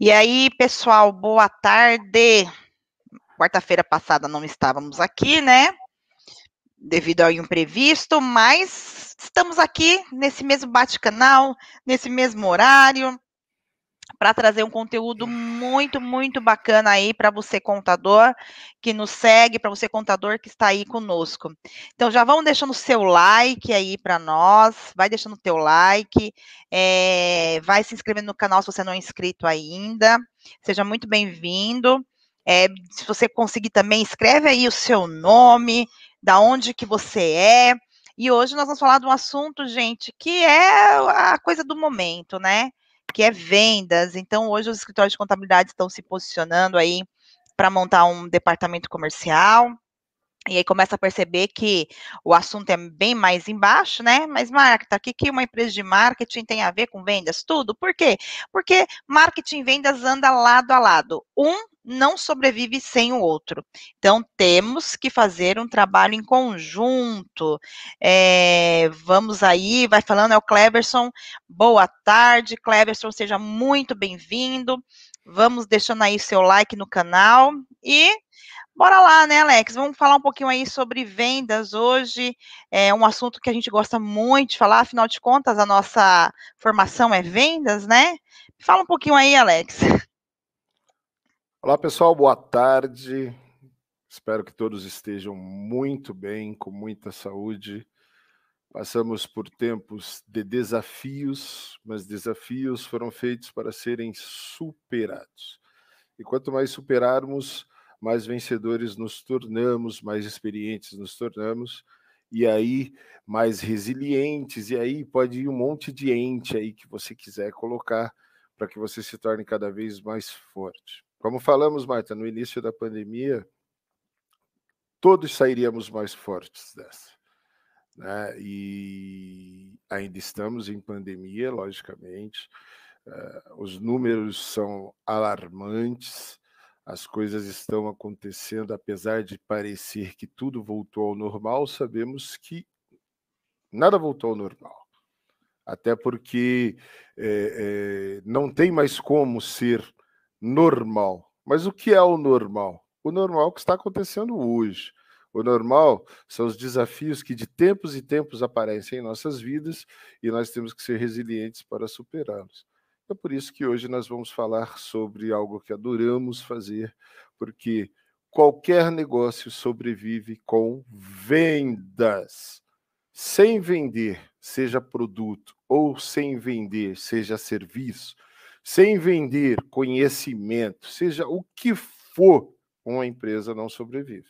E aí, pessoal, boa tarde. Quarta-feira passada não estávamos aqui, né? Devido ao imprevisto, mas estamos aqui nesse mesmo bate-canal, nesse mesmo horário, para trazer um conteúdo muito, muito bacana aí para você, contador, que nos segue, para você, contador, que está aí conosco. Então, já vão deixando o seu like aí para nós, vai deixando o teu like, é, vai se inscrevendo no canal se você não é inscrito ainda, seja muito bem-vindo. É, se você conseguir também, escreve aí o seu nome, da onde que você é, e hoje nós vamos falar de um assunto, gente, que é a coisa do momento, né? Que é vendas. Então, hoje os escritórios de contabilidade estão se posicionando aí para montar um departamento comercial. E aí começa a perceber que o assunto é bem mais embaixo, né? Mas, Marta, o que, que uma empresa de marketing tem a ver com vendas? Tudo. Por quê? Porque marketing e vendas anda lado a lado. Um não sobrevive sem o outro. Então, temos que fazer um trabalho em conjunto. É, vamos aí, vai falando, é o Cleverson. Boa tarde, Cleverson, seja muito bem-vindo. Vamos deixando aí seu like no canal e Bora lá, né, Alex? Vamos falar um pouquinho aí sobre vendas hoje. É um assunto que a gente gosta muito de falar, afinal de contas, a nossa formação é vendas, né? Fala um pouquinho aí, Alex. Olá, pessoal, boa tarde. Espero que todos estejam muito bem, com muita saúde. Passamos por tempos de desafios, mas desafios foram feitos para serem superados. E quanto mais superarmos, mais vencedores nos tornamos, mais experientes nos tornamos, e aí mais resilientes, e aí pode ir um monte de ente aí que você quiser colocar para que você se torne cada vez mais forte. Como falamos, Marta, no início da pandemia, todos sairíamos mais fortes dessa. Né? E ainda estamos em pandemia, logicamente. Uh, os números são alarmantes, as coisas estão acontecendo, apesar de parecer que tudo voltou ao normal, sabemos que nada voltou ao normal. Até porque é, é, não tem mais como ser normal. Mas o que é o normal? O normal que está acontecendo hoje. O normal são os desafios que de tempos e tempos aparecem em nossas vidas e nós temos que ser resilientes para superá-los. É por isso que hoje nós vamos falar sobre algo que adoramos fazer, porque qualquer negócio sobrevive com vendas. Sem vender, seja produto, ou sem vender, seja serviço, sem vender conhecimento, seja o que for, uma empresa não sobrevive.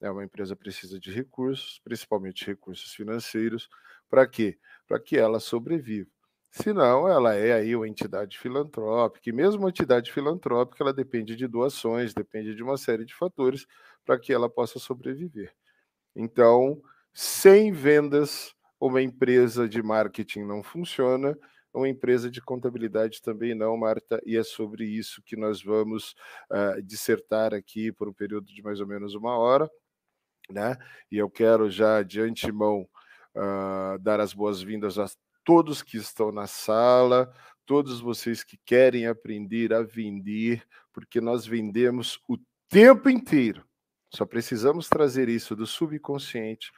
É, uma empresa precisa de recursos, principalmente recursos financeiros, para quê? Para que ela sobreviva. Senão, ela é aí uma entidade filantrópica, e mesmo uma entidade filantrópica, ela depende de doações, depende de uma série de fatores para que ela possa sobreviver. Então, sem vendas, uma empresa de marketing não funciona, uma empresa de contabilidade também não, Marta, e é sobre isso que nós vamos uh, dissertar aqui por um período de mais ou menos uma hora, né? E eu quero já de antemão uh, dar as boas-vindas a todos que estão na sala, todos vocês que querem aprender a vender, porque nós vendemos o tempo inteiro. Só precisamos trazer isso do subconsciente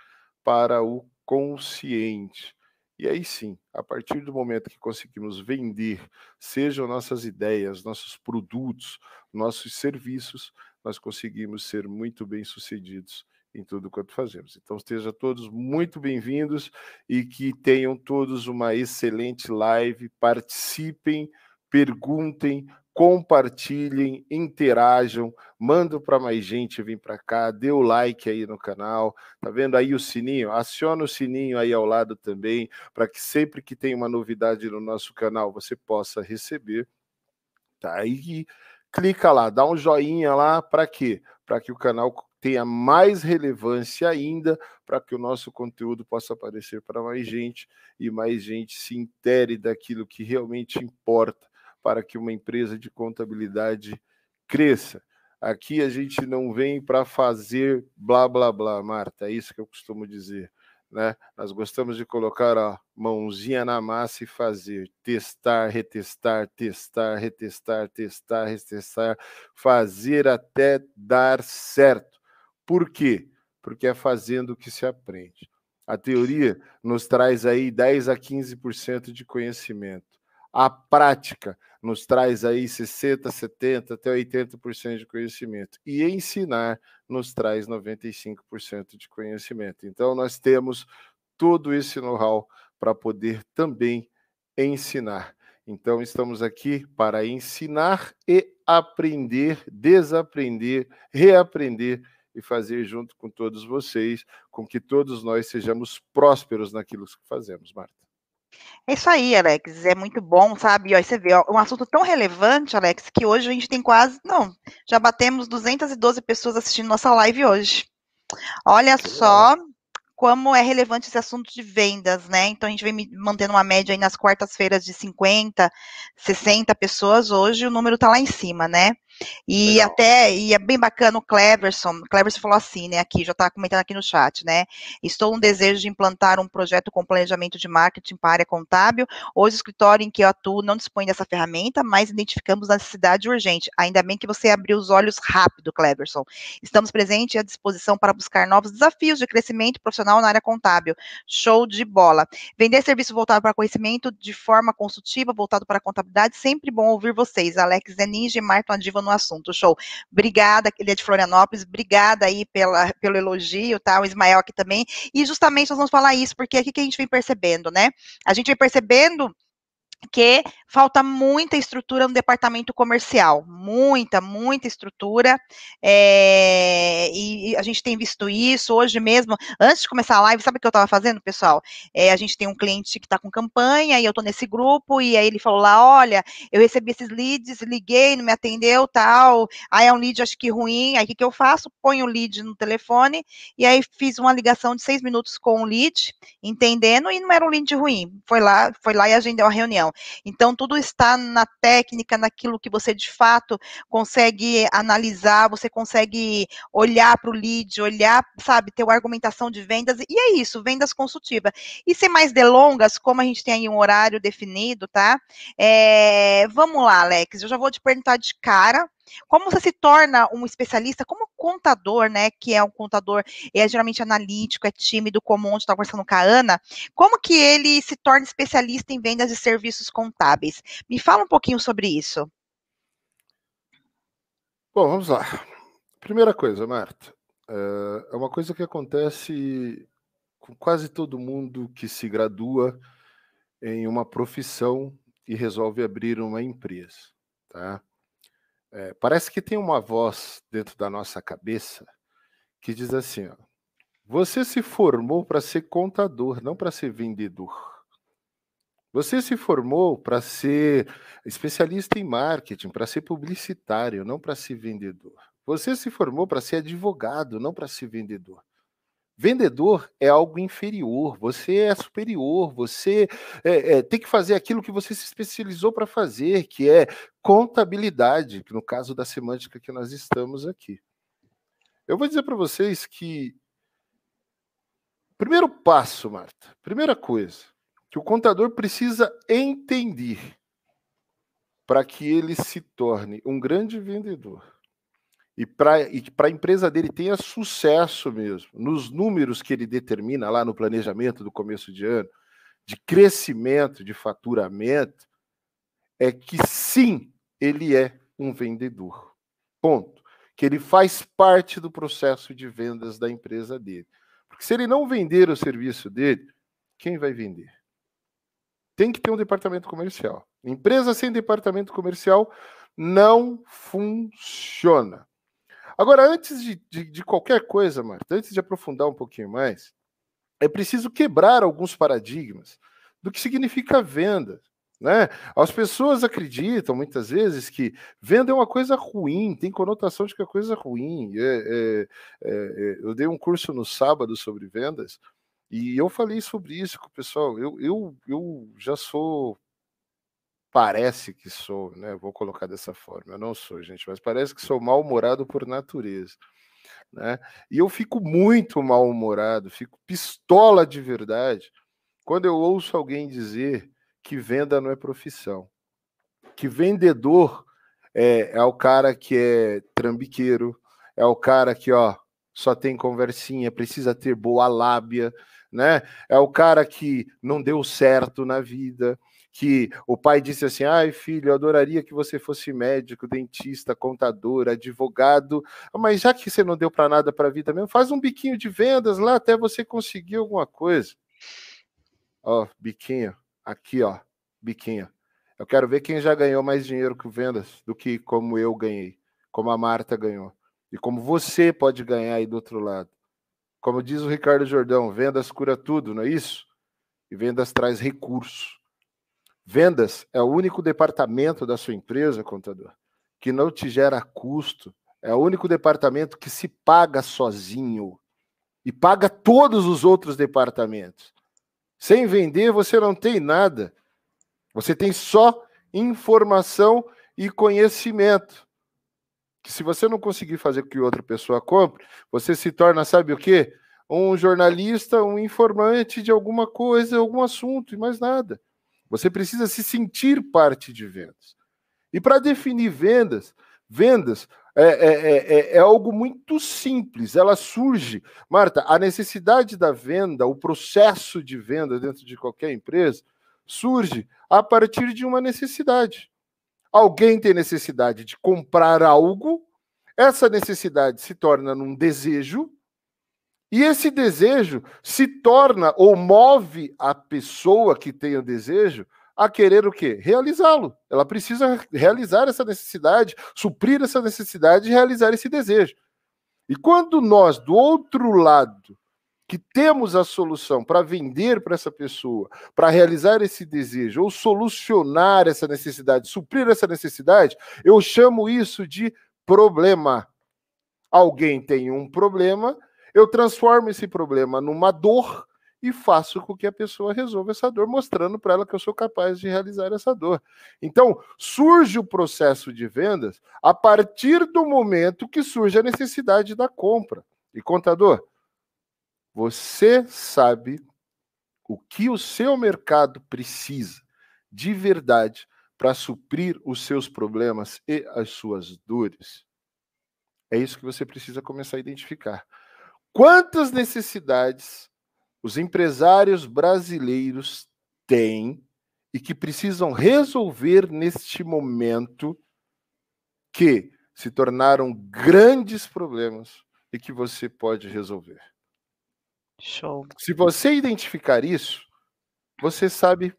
para o consciente. E aí sim, a partir do momento que conseguimos vender, sejam nossas ideias, nossos produtos, nossos serviços, nós conseguimos ser muito bem sucedidos em tudo quanto fazemos. Então, estejam todos muito bem-vindos e que tenham todos uma excelente live. Participem, perguntem, compartilhem, interajam, mandem para mais gente vir para cá, dê o like aí no canal, tá vendo aí o sininho? Aciona o sininho aí ao lado também, para que sempre que tem uma novidade no nosso canal você possa receber. Tá aí, clica lá, dá um joinha lá, para quê? Para que o canal tenha mais relevância ainda para que o nosso conteúdo possa aparecer para mais gente e mais gente se intere daquilo que realmente importa para que uma empresa de contabilidade cresça. Aqui a gente não vem para fazer blá blá blá, Marta, é isso que eu costumo dizer. né? Nós gostamos de colocar a mãozinha na massa e fazer, testar, retestar, testar, retestar, testar, retestar, fazer até dar certo. Por quê? Porque é fazendo que se aprende. A teoria nos traz aí 10 a 15% de conhecimento. A prática nos traz aí 60, 70 até 80% de conhecimento. E ensinar nos traz 95% de conhecimento. Então nós temos todo esse know-how para poder também ensinar. Então estamos aqui para ensinar e aprender, desaprender, reaprender e fazer junto com todos vocês, com que todos nós sejamos prósperos naquilo que fazemos, Marta. É isso aí, Alex. É muito bom, sabe? Ó, você vê, ó, um assunto tão relevante, Alex, que hoje a gente tem quase. Não, já batemos 212 pessoas assistindo nossa live hoje. Olha só como é relevante esse assunto de vendas, né? Então a gente vem mantendo uma média aí nas quartas-feiras de 50, 60 pessoas. Hoje o número tá lá em cima, né? E Legal. até, e é bem bacana o Cleverson, o Cleverson falou assim, né, aqui, já está comentando aqui no chat, né, estou um desejo de implantar um projeto com planejamento de marketing para a área contábil, hoje o escritório em que eu atuo não dispõe dessa ferramenta, mas identificamos a necessidade urgente, ainda bem que você abriu os olhos rápido, Cleverson, estamos presentes e à disposição para buscar novos desafios de crescimento profissional na área contábil, show de bola, vender serviço voltado para conhecimento de forma consultiva, voltado para a contabilidade, sempre bom ouvir vocês, Alex Zeninge e Martin Adiva no assunto. Show. Obrigada, ele é de Florianópolis, obrigada aí pela, pelo elogio, tá? O Ismael aqui também. E justamente nós vamos falar isso, porque aqui que a gente vem percebendo, né? A gente vem percebendo que falta muita estrutura no departamento comercial, muita, muita estrutura, é, e, a gente tem visto isso hoje mesmo, antes de começar a live, sabe o que eu estava fazendo, pessoal? É, a gente tem um cliente que está com campanha, e eu estou nesse grupo, e aí ele falou lá, olha, eu recebi esses leads, liguei, não me atendeu, tal, aí é um lead, acho que ruim, aí o que, que eu faço? Ponho o lead no telefone, e aí fiz uma ligação de seis minutos com o lead, entendendo, e não era um lead ruim, foi lá, foi lá e agendou a reunião. Então, tudo está na técnica, naquilo que você de fato consegue analisar, você consegue olhar para o lead, olhar, sabe, ter uma argumentação de vendas, e é isso, vendas consultiva. E sem mais delongas, como a gente tem aí um horário definido, tá? É, vamos lá, Alex, eu já vou te perguntar de cara, como você se torna um especialista, como contador, né, que é um contador, é geralmente analítico, é tímido, como ontem estava conversando com a Ana, como que ele se torna especialista em vendas de serviços contábeis? Me fala um pouquinho sobre isso. Bom, vamos lá. Primeira coisa, Marta, eh, é uma coisa que acontece com quase todo mundo que se gradua em uma profissão e resolve abrir uma empresa, tá? É, parece que tem uma voz dentro da nossa cabeça que diz assim: ó, você se formou para ser contador, não para ser vendedor. Você se formou para ser especialista em marketing, para ser publicitário, não para ser vendedor. Você se formou para ser advogado, não para ser vendedor. Vendedor é algo inferior, você é superior, você é, é, tem que fazer aquilo que você se especializou para fazer, que é contabilidade, que no caso da semântica que nós estamos aqui. Eu vou dizer para vocês que primeiro passo, Marta, primeira coisa que o contador precisa entender para que ele se torne um grande vendedor e para a empresa dele tenha sucesso mesmo, nos números que ele determina lá no planejamento do começo de ano, de crescimento, de faturamento, é que sim, ele é um vendedor. Ponto. Que ele faz parte do processo de vendas da empresa dele. Porque se ele não vender o serviço dele, quem vai vender? Tem que ter um departamento comercial. Empresa sem departamento comercial não funciona. Agora, antes de, de, de qualquer coisa, Marta, antes de aprofundar um pouquinho mais, é preciso quebrar alguns paradigmas do que significa venda. Né? As pessoas acreditam muitas vezes que venda é uma coisa ruim, tem conotação de que é coisa ruim. É, é, é, é, eu dei um curso no sábado sobre vendas e eu falei sobre isso com o pessoal. Eu, eu, eu já sou parece que sou, né? Vou colocar dessa forma. Eu não sou, gente, mas parece que sou mal-humorado por natureza. Né? E eu fico muito mal-humorado, fico pistola de verdade quando eu ouço alguém dizer que venda não é profissão, que vendedor é, é o cara que é trambiqueiro, é o cara que ó, só tem conversinha, precisa ter boa lábia, né? É o cara que não deu certo na vida, que o pai disse assim: ai, filho, eu adoraria que você fosse médico, dentista, contador, advogado, mas já que você não deu para nada para a vida mesmo, faz um biquinho de vendas lá até você conseguir alguma coisa. Ó, biquinho, aqui, ó, biquinho. Eu quero ver quem já ganhou mais dinheiro com vendas do que como eu ganhei, como a Marta ganhou. E como você pode ganhar aí do outro lado. Como diz o Ricardo Jordão, vendas cura tudo, não é isso? E vendas traz recurso. Vendas é o único departamento da sua empresa, contador, que não te gera custo. É o único departamento que se paga sozinho e paga todos os outros departamentos. Sem vender, você não tem nada. Você tem só informação e conhecimento. Que se você não conseguir fazer com que outra pessoa compre, você se torna, sabe o quê? Um jornalista, um informante de alguma coisa, algum assunto e mais nada. Você precisa se sentir parte de vendas. E para definir vendas, vendas é, é, é, é, algo muito simples. Ela surge, Marta, a necessidade da venda, o processo de venda dentro de qualquer empresa, surge a partir de uma necessidade. Alguém tem necessidade de comprar algo, essa necessidade se torna num desejo, e esse desejo se torna ou move a pessoa que tem o desejo a querer o quê? Realizá-lo. Ela precisa realizar essa necessidade, suprir essa necessidade e realizar esse desejo. E quando nós, do outro lado, que temos a solução para vender para essa pessoa, para realizar esse desejo, ou solucionar essa necessidade, suprir essa necessidade, eu chamo isso de problema. Alguém tem um problema eu transformo esse problema numa dor e faço com que a pessoa resolva essa dor, mostrando para ela que eu sou capaz de realizar essa dor. Então, surge o processo de vendas a partir do momento que surge a necessidade da compra. E contador, você sabe o que o seu mercado precisa de verdade para suprir os seus problemas e as suas dores? É isso que você precisa começar a identificar. Quantas necessidades os empresários brasileiros têm e que precisam resolver neste momento que se tornaram grandes problemas e que você pode resolver. Show. Se você identificar isso, você sabe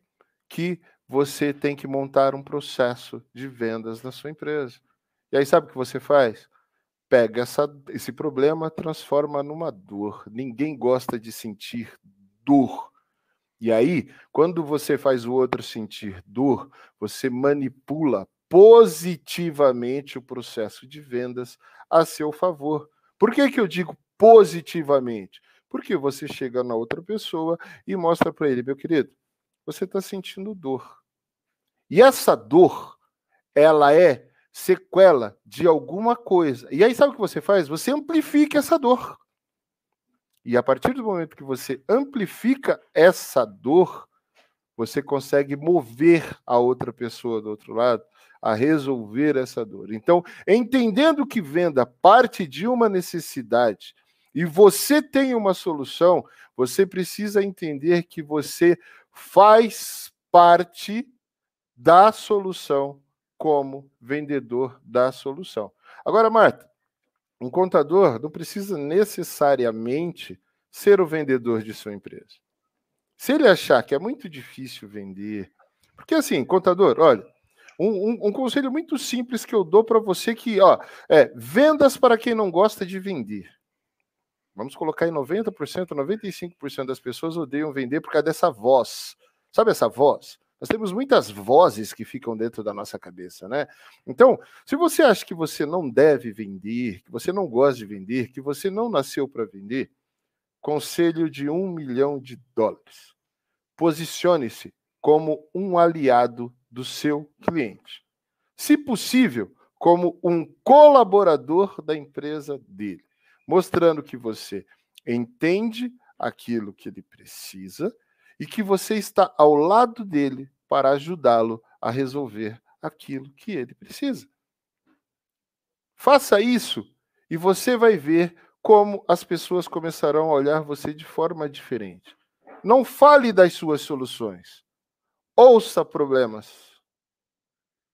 que você tem que montar um processo de vendas na sua empresa. E aí sabe o que você faz? Pega essa, esse problema, transforma numa dor. Ninguém gosta de sentir dor. E aí, quando você faz o outro sentir dor, você manipula positivamente o processo de vendas a seu favor. Por que, que eu digo positivamente? Porque você chega na outra pessoa e mostra para ele, meu querido, você está sentindo dor. E essa dor, ela é sequela de alguma coisa. E aí, sabe o que você faz? Você amplifica essa dor. E a partir do momento que você amplifica essa dor, você consegue mover a outra pessoa do outro lado a resolver essa dor. Então, entendendo que venda parte de uma necessidade e você tem uma solução, você precisa entender que você faz parte da solução como vendedor da solução. Agora, Marta, um contador não precisa necessariamente ser o vendedor de sua empresa. Se ele achar que é muito difícil vender, porque assim, contador, olha, um, um, um conselho muito simples que eu dou para você que, ó, é vendas para quem não gosta de vender. Vamos colocar em 90%, 95% das pessoas odeiam vender por causa dessa voz. Sabe essa voz? Nós temos muitas vozes que ficam dentro da nossa cabeça, né? Então, se você acha que você não deve vender, que você não gosta de vender, que você não nasceu para vender, conselho de um milhão de dólares. Posicione-se como um aliado do seu cliente. Se possível, como um colaborador da empresa dele. mostrando que você entende aquilo que ele precisa e que você está ao lado dele para ajudá-lo a resolver aquilo que ele precisa. Faça isso e você vai ver como as pessoas começarão a olhar você de forma diferente. Não fale das suas soluções. Ouça problemas.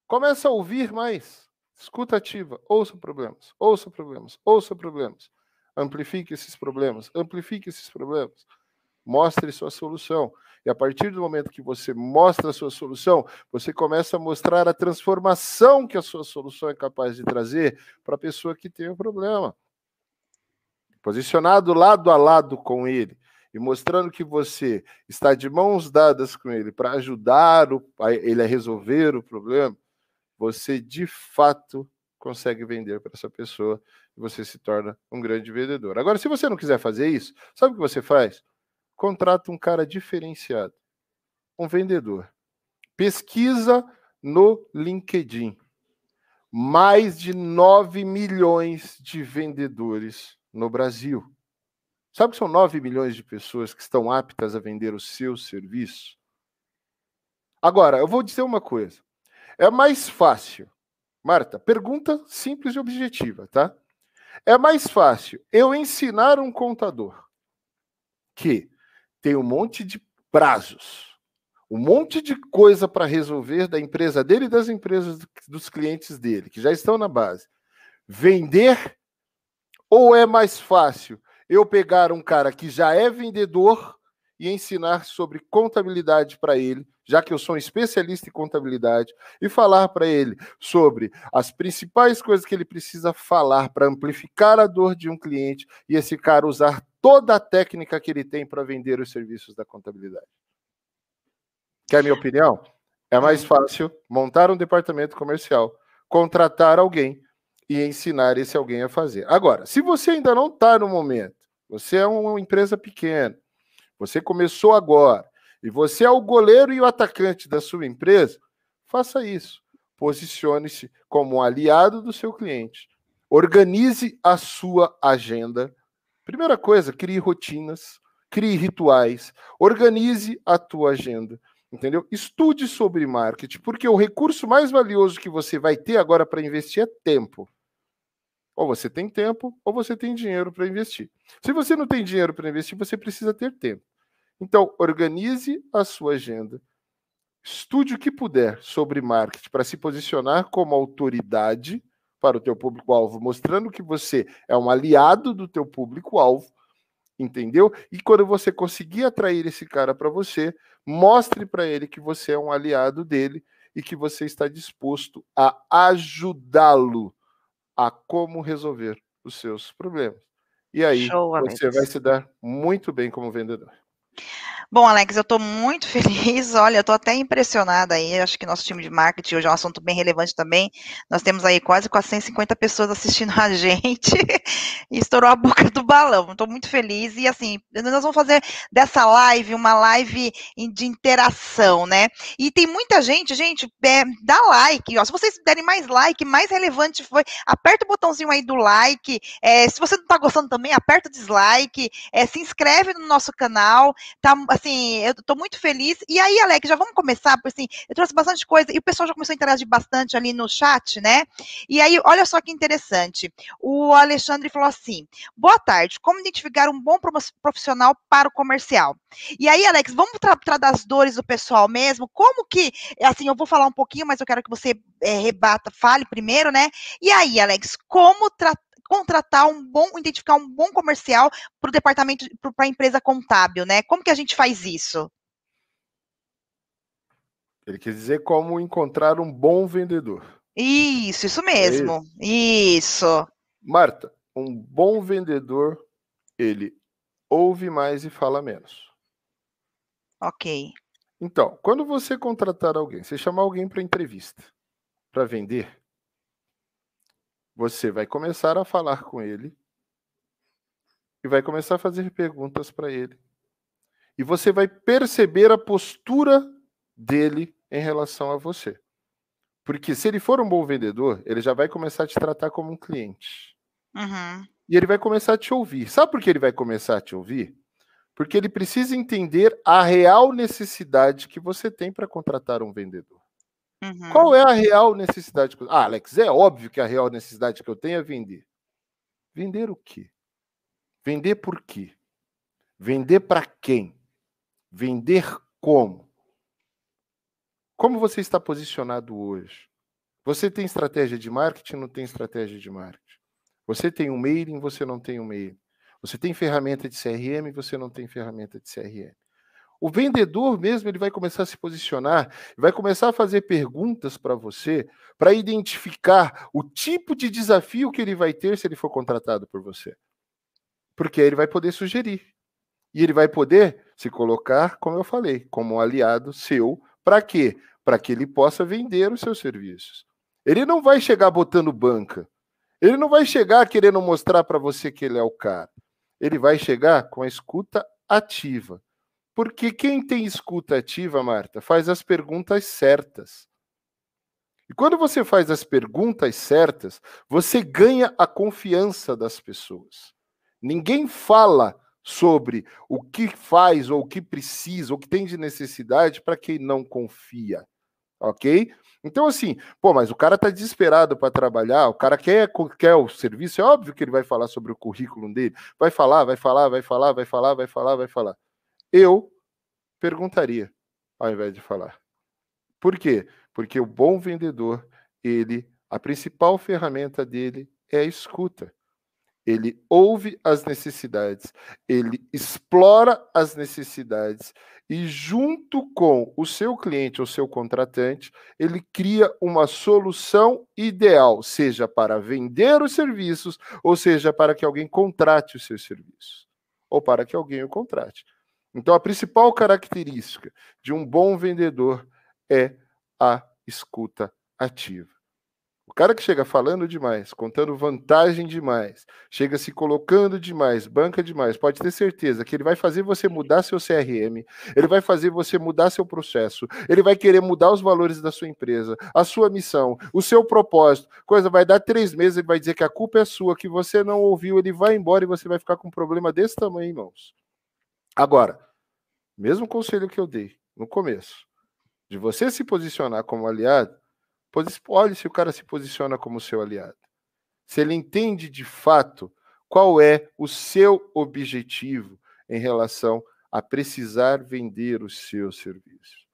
Começa a ouvir mais. Escuta ativa. Ouça problemas. Ouça problemas. Ouça problemas. Amplifique esses problemas. Amplifique esses problemas. Mostre sua solução. E a partir do momento que você mostra a sua solução, você começa a mostrar a transformação que a sua solução é capaz de trazer para a pessoa que tem o problema. Posicionado lado a lado com ele e mostrando que você está de mãos dadas com ele para ajudar o, a, ele a resolver o problema, você de fato consegue vender para essa pessoa e você se torna um grande vendedor. Agora, se você não quiser fazer isso, sabe o que você faz? Contrata um cara diferenciado, um vendedor. Pesquisa no LinkedIn. Mais de 9 milhões de vendedores no Brasil. Sabe que são 9 milhões de pessoas que estão aptas a vender o seu serviço? Agora, eu vou dizer uma coisa. É mais fácil, Marta, pergunta simples e objetiva, tá? É mais fácil eu ensinar um contador que tem um monte de prazos, um monte de coisa para resolver da empresa dele e das empresas dos clientes dele, que já estão na base, vender ou é mais fácil eu pegar um cara que já é vendedor e ensinar sobre contabilidade para ele, já que eu sou um especialista em contabilidade, e falar para ele sobre as principais coisas que ele precisa falar para amplificar a dor de um cliente e esse cara usar toda a técnica que ele tem para vender os serviços da contabilidade. Quer minha opinião? É mais fácil montar um departamento comercial, contratar alguém e ensinar esse alguém a fazer. Agora, se você ainda não está no momento, você é uma empresa pequena, você começou agora, e você é o goleiro e o atacante da sua empresa, faça isso. Posicione-se como um aliado do seu cliente. Organize a sua agenda. Primeira coisa, crie rotinas, crie rituais, organize a tua agenda entendeu? Estude sobre marketing, porque o recurso mais valioso que você vai ter agora para investir é tempo. Ou você tem tempo, ou você tem dinheiro para investir. Se você não tem dinheiro para investir, você precisa ter tempo. Então, organize a sua agenda. Estude o que puder sobre marketing para se posicionar como autoridade para o teu público-alvo, mostrando que você é um aliado do teu público-alvo, entendeu? E quando você conseguir atrair esse cara para você, mostre para ele que você é um aliado dele e que você está disposto a ajudá-lo a como resolver os seus problemas. E aí Show, você vai se dar muito bem como vendedor. Bom, Alex, eu estou muito feliz. Olha, eu estou até impressionada aí. Acho que nosso time de marketing hoje é um assunto bem relevante também. Nós temos aí quase 450 pessoas assistindo a gente estourou a boca do balão. Estou muito feliz. E assim, nós vamos fazer dessa live uma live de interação, né? E tem muita gente, gente, é, dá like. Ó, se vocês derem mais like, mais relevante foi. Aperta o botãozinho aí do like. É, se você não está gostando também, aperta o dislike. É, se inscreve no nosso canal. Tá assim, eu tô muito feliz. E aí, Alex, já vamos começar, porque assim, eu trouxe bastante coisa e o pessoal já começou a interagir bastante ali no chat, né? E aí, olha só que interessante. O Alexandre falou assim: boa tarde, como identificar um bom profissional para o comercial? E aí, Alex, vamos tratar das dores do pessoal mesmo? Como que, assim, eu vou falar um pouquinho, mas eu quero que você é, rebata, fale primeiro, né? E aí, Alex, como tratar contratar um bom, identificar um bom comercial para o departamento, para a empresa contábil, né? Como que a gente faz isso? Ele quer dizer como encontrar um bom vendedor. Isso, isso mesmo. É isso. isso. Marta, um bom vendedor, ele ouve mais e fala menos. Ok. Então, quando você contratar alguém, você chamar alguém para entrevista, para vender, você vai começar a falar com ele e vai começar a fazer perguntas para ele. E você vai perceber a postura dele em relação a você. Porque se ele for um bom vendedor, ele já vai começar a te tratar como um cliente. Uhum. E ele vai começar a te ouvir. Sabe por que ele vai começar a te ouvir? Porque ele precisa entender a real necessidade que você tem para contratar um vendedor. Uhum. Qual é a real necessidade? Ah, Alex, é óbvio que a real necessidade que eu tenho é vender. Vender o quê? Vender por quê? Vender para quem? Vender como? Como você está posicionado hoje? Você tem estratégia de marketing, não tem estratégia de marketing? Você tem um mailing, você não tem um mailing. Você tem ferramenta de CRM, você não tem ferramenta de CRM. O vendedor mesmo, ele vai começar a se posicionar, vai começar a fazer perguntas para você, para identificar o tipo de desafio que ele vai ter se ele for contratado por você. Porque aí ele vai poder sugerir. E ele vai poder se colocar, como eu falei, como um aliado seu, para quê? Para que ele possa vender os seus serviços. Ele não vai chegar botando banca. Ele não vai chegar querendo mostrar para você que ele é o cara. Ele vai chegar com a escuta ativa porque quem tem escuta ativa, Marta, faz as perguntas certas. E quando você faz as perguntas certas, você ganha a confiança das pessoas. Ninguém fala sobre o que faz ou o que precisa, ou o que tem de necessidade para quem não confia. Ok? Então, assim, pô, mas o cara está desesperado para trabalhar, o cara quer, quer o serviço, é óbvio que ele vai falar sobre o currículo dele. Vai falar, vai falar, vai falar, vai falar, vai falar, vai falar eu perguntaria ao invés de falar. Por quê? Porque o bom vendedor, ele, a principal ferramenta dele é a escuta. Ele ouve as necessidades, ele explora as necessidades e, junto com o seu cliente ou seu contratante, ele cria uma solução ideal, seja para vender os serviços, ou seja para que alguém contrate os seus serviços, ou para que alguém o contrate. Então, a principal característica de um bom vendedor é a escuta ativa. O cara que chega falando demais, contando vantagem demais, chega se colocando demais, banca demais, pode ter certeza que ele vai fazer você mudar seu CRM, ele vai fazer você mudar seu processo, ele vai querer mudar os valores da sua empresa, a sua missão, o seu propósito. Coisa vai dar três meses, ele vai dizer que a culpa é sua, que você não ouviu, ele vai embora e você vai ficar com um problema desse tamanho, irmãos. Agora, mesmo conselho que eu dei no começo, de você se posicionar como aliado, olhe se o cara se posiciona como seu aliado. Se ele entende de fato qual é o seu objetivo em relação a precisar vender os seus serviços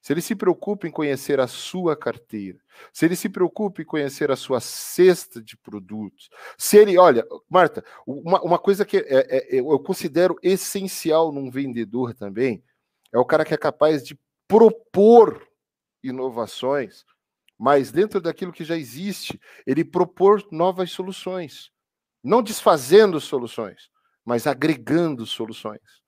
se ele se preocupa em conhecer a sua carteira, se ele se preocupa em conhecer a sua cesta de produtos, se ele, olha, Marta, uma, uma coisa que é, é, é eu considero essencial num vendedor também é o cara que é capaz de propor inovações, mas dentro daquilo que já existe, ele propor novas soluções, não desfazendo soluções, mas agregando soluções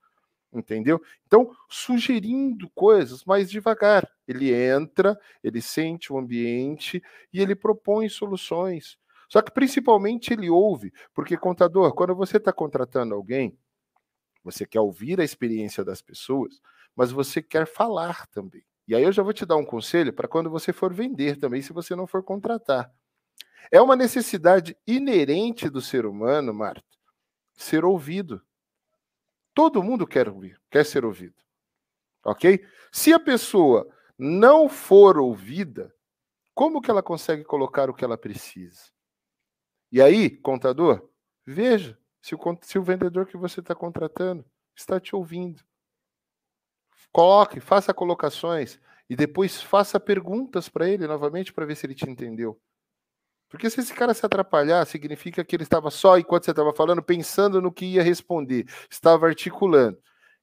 entendeu? Então, sugerindo coisas mais devagar. Ele entra, ele sente o ambiente e ele propõe soluções. Só que principalmente ele ouve, porque contador, quando você está contratando alguém, você quer ouvir a experiência das pessoas, mas você quer falar também. E aí eu já vou te dar um conselho para quando você for vender também, se você não for contratar. É uma necessidade inerente do ser humano, Marta, ser ouvido. Todo mundo quer ouvir, quer ser ouvido. Ok? Se a pessoa não for ouvida, como que ela consegue colocar o que ela precisa? E aí, contador, veja se o, se o vendedor que você está contratando está te ouvindo. Coloque, faça colocações e depois faça perguntas para ele novamente para ver se ele te entendeu. Porque se esse cara se atrapalhar, significa que ele estava só, enquanto você estava falando, pensando no que ia responder, estava articulando.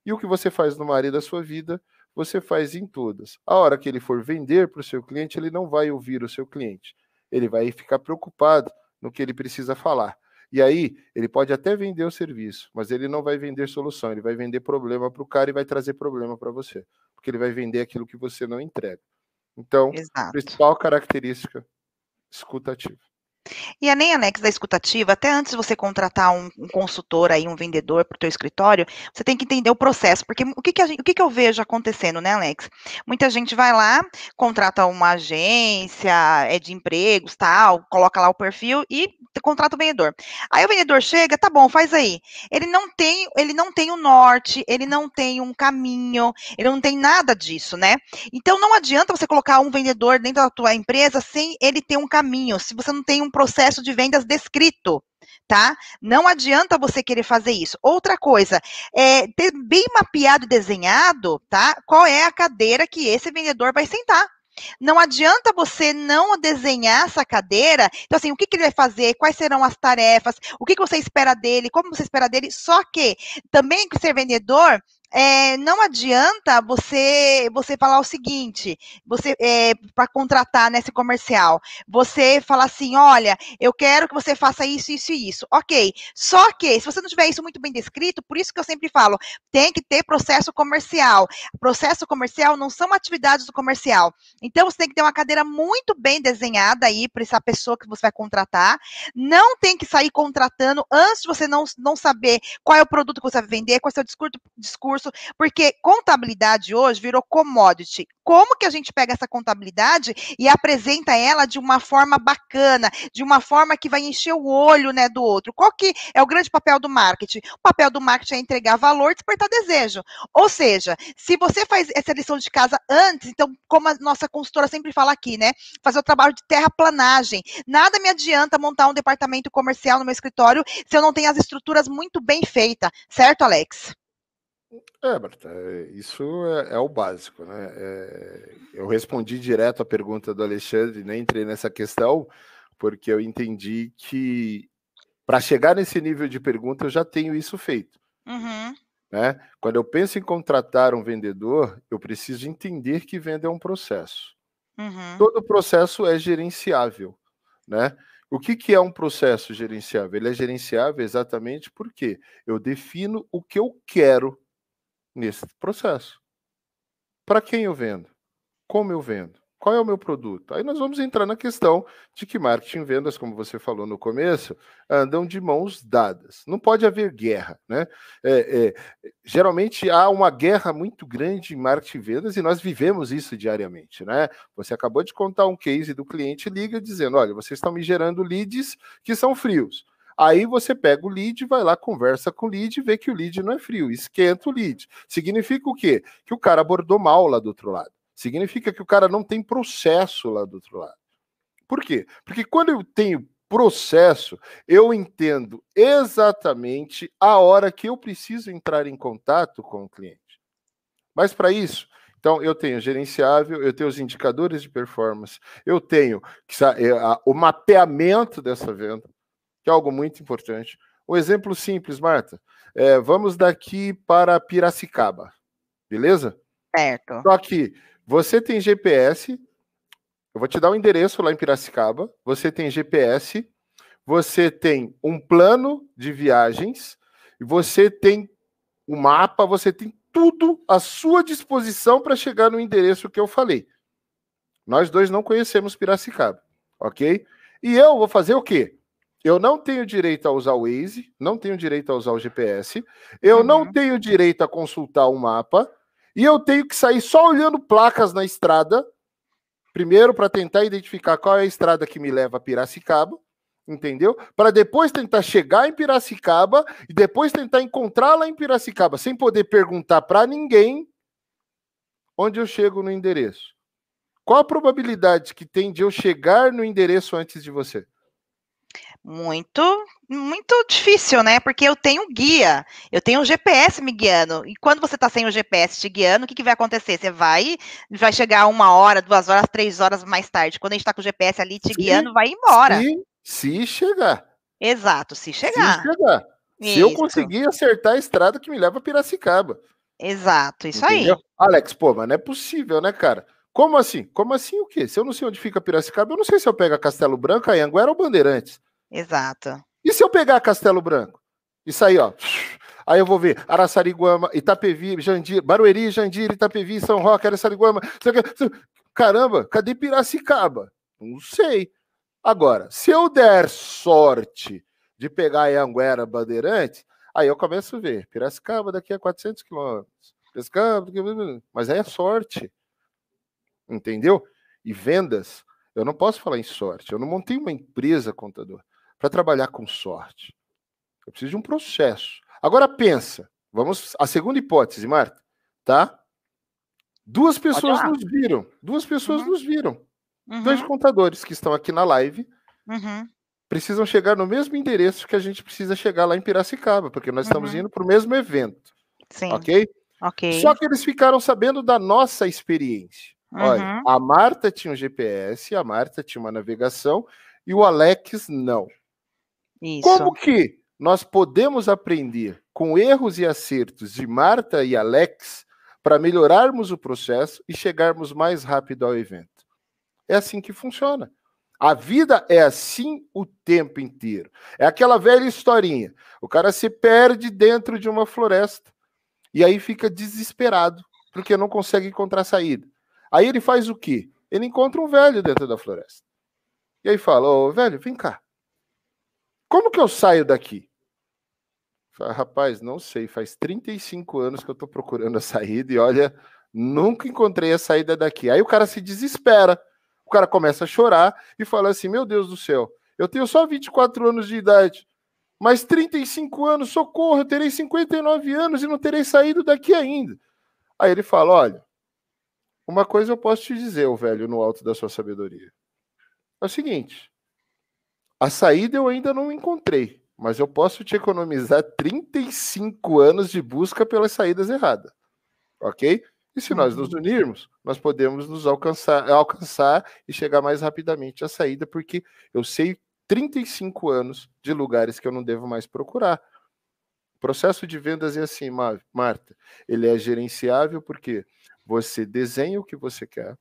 E o que você faz numa área da sua vida, você faz em todas. A hora que ele for vender para o seu cliente, ele não vai ouvir o seu cliente. Ele vai ficar preocupado no que ele precisa falar. E aí, ele pode até vender o serviço, mas ele não vai vender solução, ele vai vender problema para o cara e vai trazer problema para você. Porque ele vai vender aquilo que você não entrega. Então, Exato. principal característica escutativa. E a nem Alex da escutativa, até antes de você contratar um, um consultor aí, um vendedor para o teu escritório, você tem que entender o processo, porque o que, que, gente, o que, que eu vejo acontecendo, né, Alex? Muita gente vai lá, contrata uma agência, é de empregos, tal, coloca lá o perfil e contrata o vendedor. Aí o vendedor chega, tá bom, faz aí. Ele não tem, ele não tem o norte, ele não tem um caminho, ele não tem nada disso, né? Então não adianta você colocar um vendedor dentro da tua empresa sem ele ter um caminho, se você não tem um processo de vendas descrito tá? Não adianta você querer fazer isso. Outra coisa, é ter bem mapeado e desenhado, tá? Qual é a cadeira que esse vendedor vai sentar. Não adianta você não desenhar essa cadeira. Então, assim, o que, que ele vai fazer? Quais serão as tarefas? O que, que você espera dele? Como você espera dele? Só que também ser vendedor é, não adianta você você falar o seguinte, você é, para contratar nesse comercial, você falar assim, olha, eu quero que você faça isso, isso e isso, ok? Só que se você não tiver isso muito bem descrito, por isso que eu sempre falo, tem que ter processo comercial. Processo comercial não são atividades do comercial. Então você tem que ter uma cadeira muito bem desenhada aí para essa pessoa que você vai contratar. Não tem que sair contratando antes de você não, não saber qual é o produto que você vai vender, qual é o seu discurso, discurso curso, porque contabilidade hoje virou commodity. Como que a gente pega essa contabilidade e apresenta ela de uma forma bacana, de uma forma que vai encher o olho, né, do outro? Qual que é o grande papel do marketing? O papel do marketing é entregar valor, despertar desejo. Ou seja, se você faz essa lição de casa antes, então, como a nossa consultora sempre fala aqui, né, fazer o trabalho de terraplanagem. Nada me adianta montar um departamento comercial no meu escritório se eu não tenho as estruturas muito bem feitas, certo, Alex? É, Berta, é, isso é, é, o básico, né? É, eu respondi direto a pergunta do Alexandre, nem entrei nessa questão, porque eu entendi que para chegar nesse nível de pergunta eu já tenho isso feito. Uhum. Né? Quando eu penso em contratar um vendedor, eu preciso entender que venda é um processo. Uhum. Todo processo é gerenciável, né? O que, que é um processo gerenciável? Ele é gerenciável exatamente porque eu defino o que eu quero nesse processo. Para quem eu vendo? Como eu vendo? Qual é o meu produto? Aí nós vamos entrar na questão de que marketing e vendas, como você falou no começo, andam de mãos dadas. Não pode haver guerra, né? É, é, geralmente há uma guerra muito grande em marketing e vendas e nós vivemos isso diariamente, né? Você acabou de contar um case do cliente liga dizendo, olha, vocês estão me gerando leads que são frios. Aí você pega o lead, vai lá, conversa com o lead vê que o lead não é frio, esquenta o lead. Significa o quê? Que o cara abordou mal lá do outro lado. Significa que o cara não tem processo lá do outro lado. Por quê? Porque quando eu tenho processo, eu entendo exatamente a hora que eu preciso entrar em contato com o cliente. Mas para isso, então eu tenho gerenciável, eu tenho os indicadores de performance, eu tenho é, o mapeamento dessa venda, que é algo muito importante. Um exemplo simples, Marta. É, vamos daqui para Piracicaba, beleza? Certo. Só que você tem GPS, eu vou te dar o um endereço lá em Piracicaba, você tem GPS, você tem um plano de viagens, você tem o um mapa, você tem tudo à sua disposição para chegar no endereço que eu falei. Nós dois não conhecemos Piracicaba, ok? E eu vou fazer o quê? Eu não tenho direito a usar o Waze, não tenho direito a usar o GPS, eu uhum. não tenho direito a consultar o mapa, e eu tenho que sair só olhando placas na estrada, primeiro para tentar identificar qual é a estrada que me leva a Piracicaba, entendeu? Para depois tentar chegar em Piracicaba e depois tentar encontrá-la em Piracicaba, sem poder perguntar para ninguém onde eu chego no endereço. Qual a probabilidade que tem de eu chegar no endereço antes de você? Muito, muito difícil, né? Porque eu tenho guia, eu tenho o GPS me guiando. E quando você está sem o GPS te guiando, o que, que vai acontecer? Você vai, vai chegar uma hora, duas horas, três horas mais tarde. Quando a gente está com o GPS ali te se, guiando, vai embora. Se, se chegar. Exato, se chegar. Se chegar. Isso. Se eu conseguir acertar a estrada que me leva a Piracicaba. Exato, isso Entendeu? aí. Alex, pô, mas não é possível, né, cara? Como assim? Como assim o quê? Se eu não sei onde fica Piracicaba, eu não sei se eu pego a Castelo Branco, a Anguera ou Bandeirantes. Exato. E se eu pegar Castelo Branco? Isso aí, ó. Aí eu vou ver Araçariguama, Itapevi, Jandira, Barueri, Jandira, Itapevi, São Roque, Araçariguama. Caramba, cadê Piracicaba? Não sei. Agora, se eu der sorte de pegar Anguera Bandeirante, aí eu começo a ver. Piracicaba daqui a 400 quilômetros. Piracicaba, mas aí é sorte. Entendeu? E vendas, eu não posso falar em sorte. Eu não montei uma empresa, contador, para trabalhar com sorte. Eu preciso de um processo. Agora pensa, vamos a segunda hipótese, Marta, tá? Duas pessoas nos viram. Duas pessoas uhum. nos viram. Uhum. Dois contadores que estão aqui na live uhum. precisam chegar no mesmo endereço que a gente precisa chegar lá em Piracicaba, porque nós estamos uhum. indo para o mesmo evento. Sim. Ok? Ok. Só que eles ficaram sabendo da nossa experiência. Olha, uhum. a Marta tinha um GPS, a Marta tinha uma navegação e o Alex não. Isso. Como que nós podemos aprender com erros e acertos de Marta e Alex para melhorarmos o processo e chegarmos mais rápido ao evento? É assim que funciona. A vida é assim o tempo inteiro. É aquela velha historinha. O cara se perde dentro de uma floresta e aí fica desesperado porque não consegue encontrar saída. Aí ele faz o quê? Ele encontra um velho dentro da floresta. E aí fala: Ô oh, velho, vem cá. Como que eu saio daqui? Fala, Rapaz, não sei. Faz 35 anos que eu tô procurando a saída e olha, nunca encontrei a saída daqui. Aí o cara se desespera. O cara começa a chorar e fala assim: Meu Deus do céu, eu tenho só 24 anos de idade, mas 35 anos, socorro, eu terei 59 anos e não terei saído daqui ainda. Aí ele fala: Olha, uma coisa eu posso te dizer, o velho, no alto da sua sabedoria. É o seguinte: a saída eu ainda não encontrei, mas eu posso te economizar 35 anos de busca pelas saídas erradas. Ok? E se nós nos uhum. unirmos, nós podemos nos alcançar, alcançar e chegar mais rapidamente à saída, porque eu sei 35 anos de lugares que eu não devo mais procurar. O processo de vendas é assim, Marta. Ele é gerenciável porque você desenha o que você quer,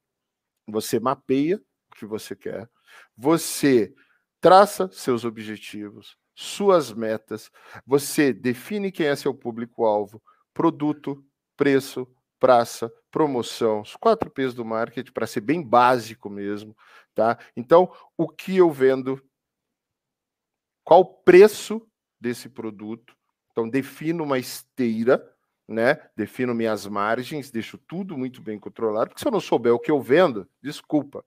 você mapeia o que você quer, você traça seus objetivos, suas metas, você define quem é seu público-alvo, produto, preço, praça, promoção, os quatro P's do marketing, para ser bem básico mesmo, tá? Então, o que eu vendo, qual o preço desse produto, então defino uma esteira, né? Defino minhas margens, deixo tudo muito bem controlado, porque se eu não souber o que eu vendo, desculpa.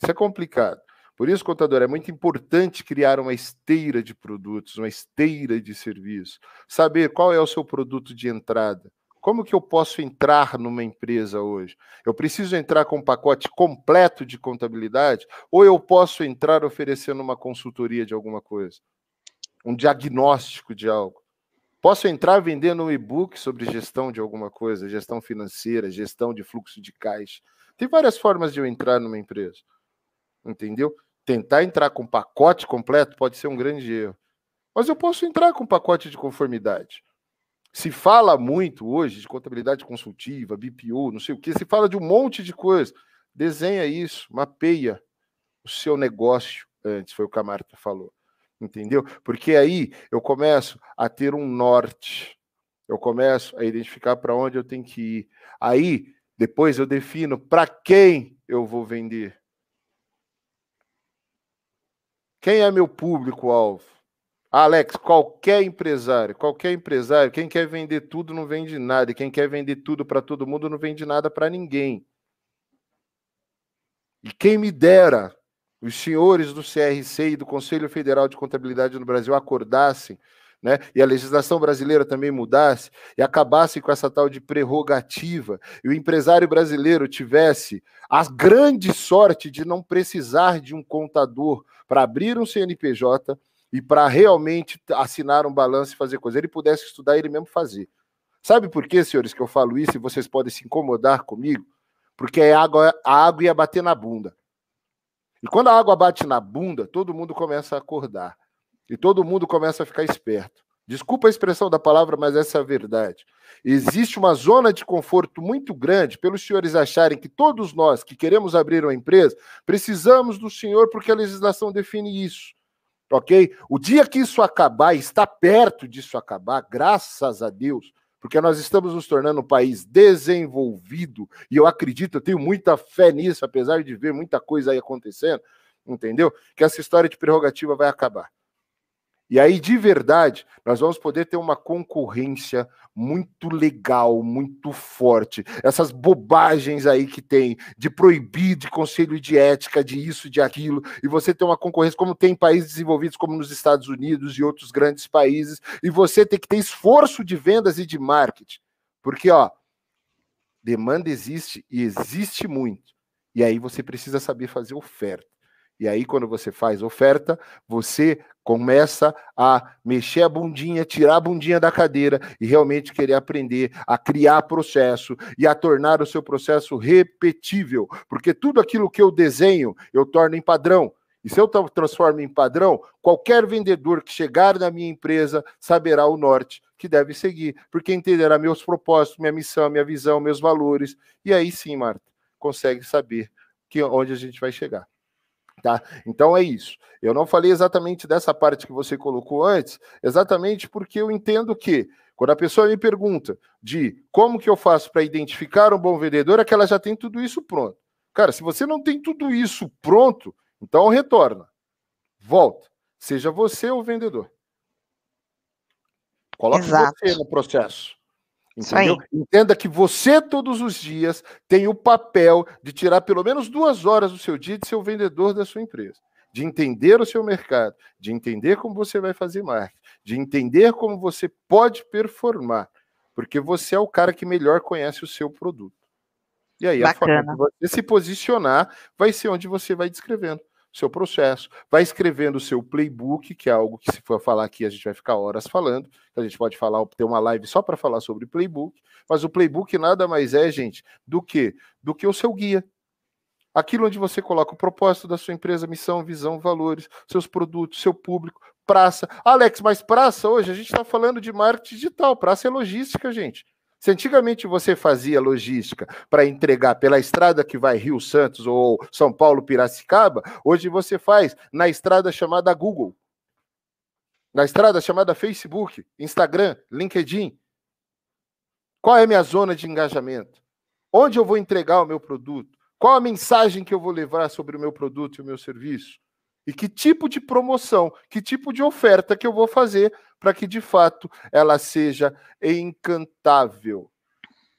Isso é complicado. Por isso, contador, é muito importante criar uma esteira de produtos, uma esteira de serviço. Saber qual é o seu produto de entrada. Como que eu posso entrar numa empresa hoje? Eu preciso entrar com um pacote completo de contabilidade ou eu posso entrar oferecendo uma consultoria de alguma coisa? Um diagnóstico de algo? Posso entrar vendendo um e-book sobre gestão de alguma coisa, gestão financeira, gestão de fluxo de caixa. Tem várias formas de eu entrar numa empresa. Entendeu? Tentar entrar com pacote completo pode ser um grande erro. Mas eu posso entrar com pacote de conformidade. Se fala muito hoje de contabilidade consultiva, BPO, não sei o que, se fala de um monte de coisa. Desenha isso, mapeia o seu negócio antes, foi o que a Marta falou entendeu? Porque aí eu começo a ter um norte, eu começo a identificar para onde eu tenho que ir. Aí, depois eu defino para quem eu vou vender. Quem é meu público-alvo? Alex, qualquer empresário, qualquer empresário, quem quer vender tudo não vende nada, e quem quer vender tudo para todo mundo não vende nada para ninguém. E quem me dera os senhores do CRC e do Conselho Federal de Contabilidade no Brasil acordassem, né, e a legislação brasileira também mudasse e acabasse com essa tal de prerrogativa, e o empresário brasileiro tivesse a grande sorte de não precisar de um contador para abrir um CNPJ e para realmente assinar um balanço e fazer coisa, ele pudesse estudar ele mesmo fazer. Sabe por quê, senhores, que eu falo isso e vocês podem se incomodar comigo? Porque a água, a água ia bater na bunda. E quando a água bate na bunda, todo mundo começa a acordar. E todo mundo começa a ficar esperto. Desculpa a expressão da palavra, mas essa é a verdade. Existe uma zona de conforto muito grande pelos senhores acharem que todos nós que queremos abrir uma empresa precisamos do senhor porque a legislação define isso. Ok? O dia que isso acabar, está perto disso acabar, graças a Deus, porque nós estamos nos tornando um país desenvolvido, e eu acredito, eu tenho muita fé nisso, apesar de ver muita coisa aí acontecendo. entendeu? Que essa história de prerrogativa vai acabar. E aí, de verdade, nós vamos poder ter uma concorrência muito legal, muito forte. Essas bobagens aí que tem de proibir de conselho de ética, de isso, de aquilo, e você ter uma concorrência como tem em países desenvolvidos como nos Estados Unidos e outros grandes países, e você ter que ter esforço de vendas e de marketing. Porque, ó, demanda existe e existe muito. E aí você precisa saber fazer oferta. E aí, quando você faz oferta, você começa a mexer a bundinha, tirar a bundinha da cadeira e realmente querer aprender a criar processo e a tornar o seu processo repetível. Porque tudo aquilo que eu desenho, eu torno em padrão. E se eu transformo em padrão, qualquer vendedor que chegar na minha empresa saberá o norte que deve seguir, porque entenderá meus propósitos, minha missão, minha visão, meus valores. E aí sim, Marta, consegue saber que onde a gente vai chegar. Tá? Então é isso. Eu não falei exatamente dessa parte que você colocou antes, exatamente porque eu entendo que quando a pessoa me pergunta de como que eu faço para identificar um bom vendedor, é que ela já tem tudo isso pronto. Cara, se você não tem tudo isso pronto, então retorna. Volta. Seja você o vendedor. Coloque Exato. você no processo. Entendeu? Entenda que você, todos os dias, tem o papel de tirar pelo menos duas horas do seu dia de ser o vendedor da sua empresa. De entender o seu mercado, de entender como você vai fazer marketing, de entender como você pode performar. Porque você é o cara que melhor conhece o seu produto. E aí, Bacana. a forma de você se posicionar vai ser onde você vai descrevendo seu processo, vai escrevendo o seu playbook, que é algo que se for falar aqui a gente vai ficar horas falando, a gente pode falar, ter uma live só para falar sobre playbook, mas o playbook nada mais é, gente, do que do que o seu guia. Aquilo onde você coloca o propósito da sua empresa, missão, visão, valores, seus produtos, seu público, praça. Alex, mas praça hoje a gente está falando de marketing digital, praça é logística, gente. Se antigamente você fazia logística para entregar pela estrada que vai Rio Santos ou São Paulo Piracicaba, hoje você faz na estrada chamada Google, na estrada chamada Facebook, Instagram, LinkedIn. Qual é a minha zona de engajamento? Onde eu vou entregar o meu produto? Qual a mensagem que eu vou levar sobre o meu produto e o meu serviço? E que tipo de promoção, que tipo de oferta que eu vou fazer para que de fato ela seja encantável,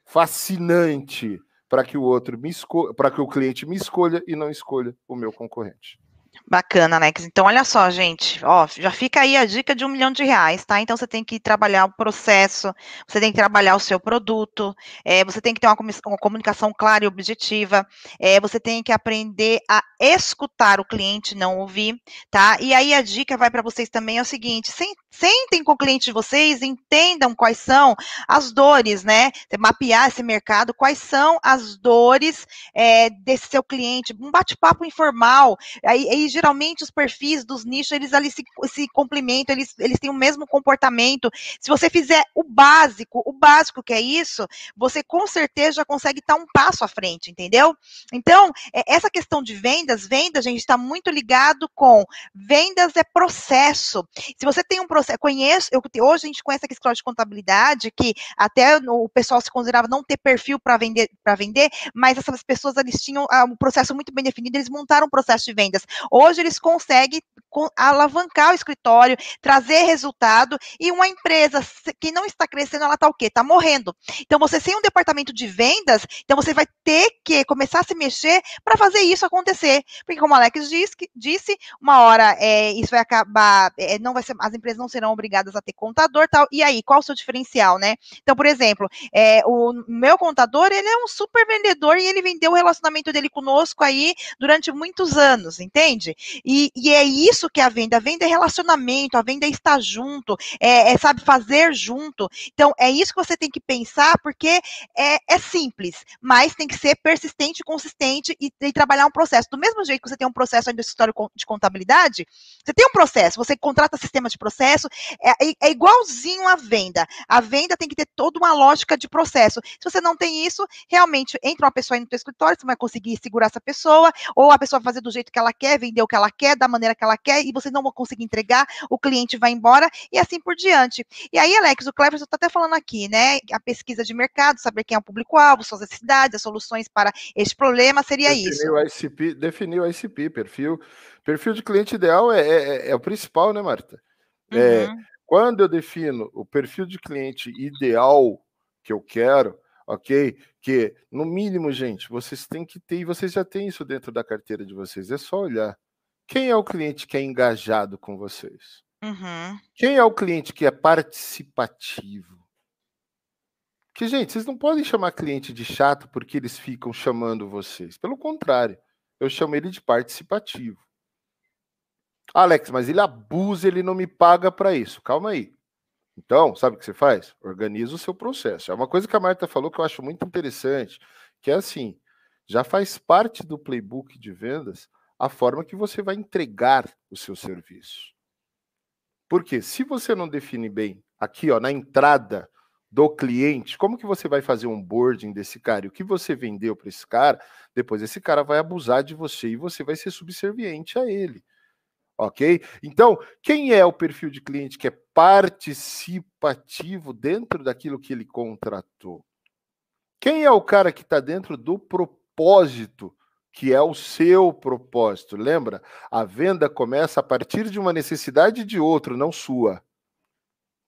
fascinante, para que o outro me para que o cliente me escolha e não escolha o meu concorrente. Bacana, Alex. Então, olha só, gente, ó, já fica aí a dica de um milhão de reais, tá? Então, você tem que trabalhar o processo, você tem que trabalhar o seu produto, é, você tem que ter uma, uma comunicação clara e objetiva, é, você tem que aprender a escutar o cliente, não ouvir, tá? E aí a dica vai para vocês também é o seguinte: sentem com o cliente de vocês, entendam quais são as dores, né? Mapear esse mercado, quais são as dores é, desse seu cliente, um bate-papo informal. Aí, aí geralmente os perfis dos nichos, eles ali se, se complementam, eles, eles têm o mesmo comportamento. Se você fizer o básico, o básico que é isso, você com certeza já consegue estar um passo à frente, entendeu? Então, é, essa questão de vendas, vendas, gente, está muito ligado com vendas é processo. Se você tem um processo, conheço, eu, hoje a gente conhece aqui escola de contabilidade, que até o pessoal se considerava não ter perfil para vender, para vender, mas essas pessoas eles tinham ah, um processo muito bem definido, eles montaram um processo de vendas. Hoje eles conseguem alavancar o escritório, trazer resultado, e uma empresa que não está crescendo, ela está o quê? Está morrendo. Então, você sem um departamento de vendas, então você vai ter que começar a se mexer para fazer isso acontecer. Porque, como o Alex disse, uma hora é, isso vai acabar, é, não vai ser, as empresas não serão obrigadas a ter contador tal. E aí, qual o seu diferencial, né? Então, por exemplo, é, o meu contador, ele é um super vendedor e ele vendeu o relacionamento dele conosco aí durante muitos anos, entende? E, e, é isso que é a venda. A venda é relacionamento, a venda é estar junto, é, é sabe fazer junto. Então, é isso que você tem que pensar, porque é, é simples, mas tem que ser persistente, consistente e, e, trabalhar um processo. Do mesmo jeito que você tem um processo ainda história de contabilidade, você tem um processo, você contrata sistema de processo, é, é, é igualzinho à venda. A venda tem que ter toda uma lógica de processo. Se você não tem isso, realmente entra uma pessoa aí no teu escritório, você vai conseguir segurar essa pessoa, ou a pessoa fazer do jeito que ela quer, vender o que ela quer, da maneira que ela quer e você não vai conseguir entregar, o cliente vai embora e assim por diante. E aí, Alex, o Cleverson está até falando aqui, né? A pesquisa de mercado, saber quem é o público-alvo, suas necessidades, as soluções para este problema, seria definir isso. O ICP, definir o ICP, perfil. Perfil de cliente ideal é, é, é o principal, né, Marta? É, uhum. quando eu defino o perfil de cliente ideal que eu quero, ok? Que, no mínimo, gente, vocês têm que ter, e vocês já têm isso dentro da carteira de vocês, é só olhar. Quem é o cliente que é engajado com vocês? Uhum. Quem é o cliente que é participativo? Que, gente, vocês não podem chamar cliente de chato porque eles ficam chamando vocês. Pelo contrário, eu chamo ele de participativo. Alex, mas ele abusa, ele não me paga para isso. Calma aí. Então, sabe o que você faz? Organiza o seu processo. É uma coisa que a Marta falou que eu acho muito interessante, que é assim, já faz parte do playbook de vendas a forma que você vai entregar o seu serviço. Porque se você não define bem aqui, ó, na entrada do cliente, como que você vai fazer um boarding desse cara? E o que você vendeu para esse cara? Depois esse cara vai abusar de você e você vai ser subserviente a ele. Ok? Então, quem é o perfil de cliente que é participativo dentro daquilo que ele contratou? Quem é o cara que está dentro do propósito, que é o seu propósito? Lembra? A venda começa a partir de uma necessidade de outro, não sua.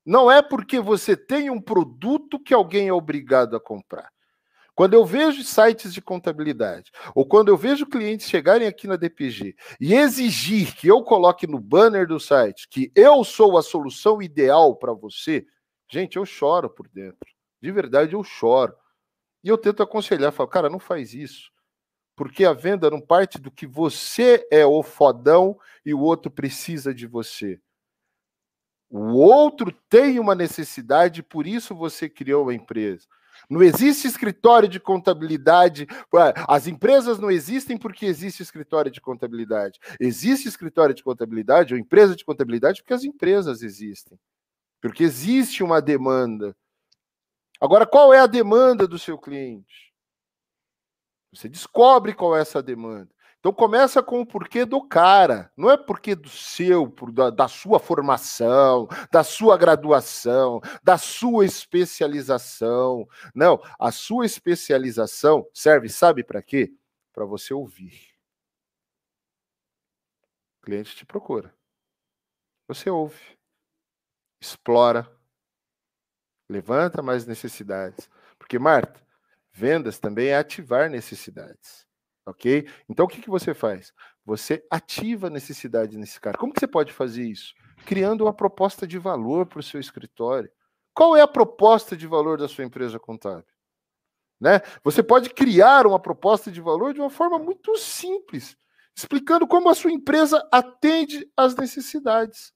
Não é porque você tem um produto que alguém é obrigado a comprar. Quando eu vejo sites de contabilidade, ou quando eu vejo clientes chegarem aqui na DPG e exigir que eu coloque no banner do site que eu sou a solução ideal para você, gente, eu choro por dentro. De verdade, eu choro. E eu tento aconselhar, falo, cara, não faz isso. Porque a venda não parte do que você é o fodão e o outro precisa de você. O outro tem uma necessidade, por isso você criou a empresa. Não existe escritório de contabilidade. As empresas não existem porque existe escritório de contabilidade. Existe escritório de contabilidade ou empresa de contabilidade porque as empresas existem. Porque existe uma demanda. Agora, qual é a demanda do seu cliente? Você descobre qual é essa demanda. Então começa com o porquê do cara, não é porquê do seu, da, da sua formação, da sua graduação, da sua especialização. Não, a sua especialização serve, sabe para quê? Para você ouvir. O cliente te procura. Você ouve, explora, levanta mais necessidades. Porque, Marta, vendas também é ativar necessidades ok? Então o que, que você faz? Você ativa a necessidade nesse cara. Como que você pode fazer isso? Criando uma proposta de valor para o seu escritório. Qual é a proposta de valor da sua empresa contábil? Né? Você pode criar uma proposta de valor de uma forma muito simples, explicando como a sua empresa atende às necessidades.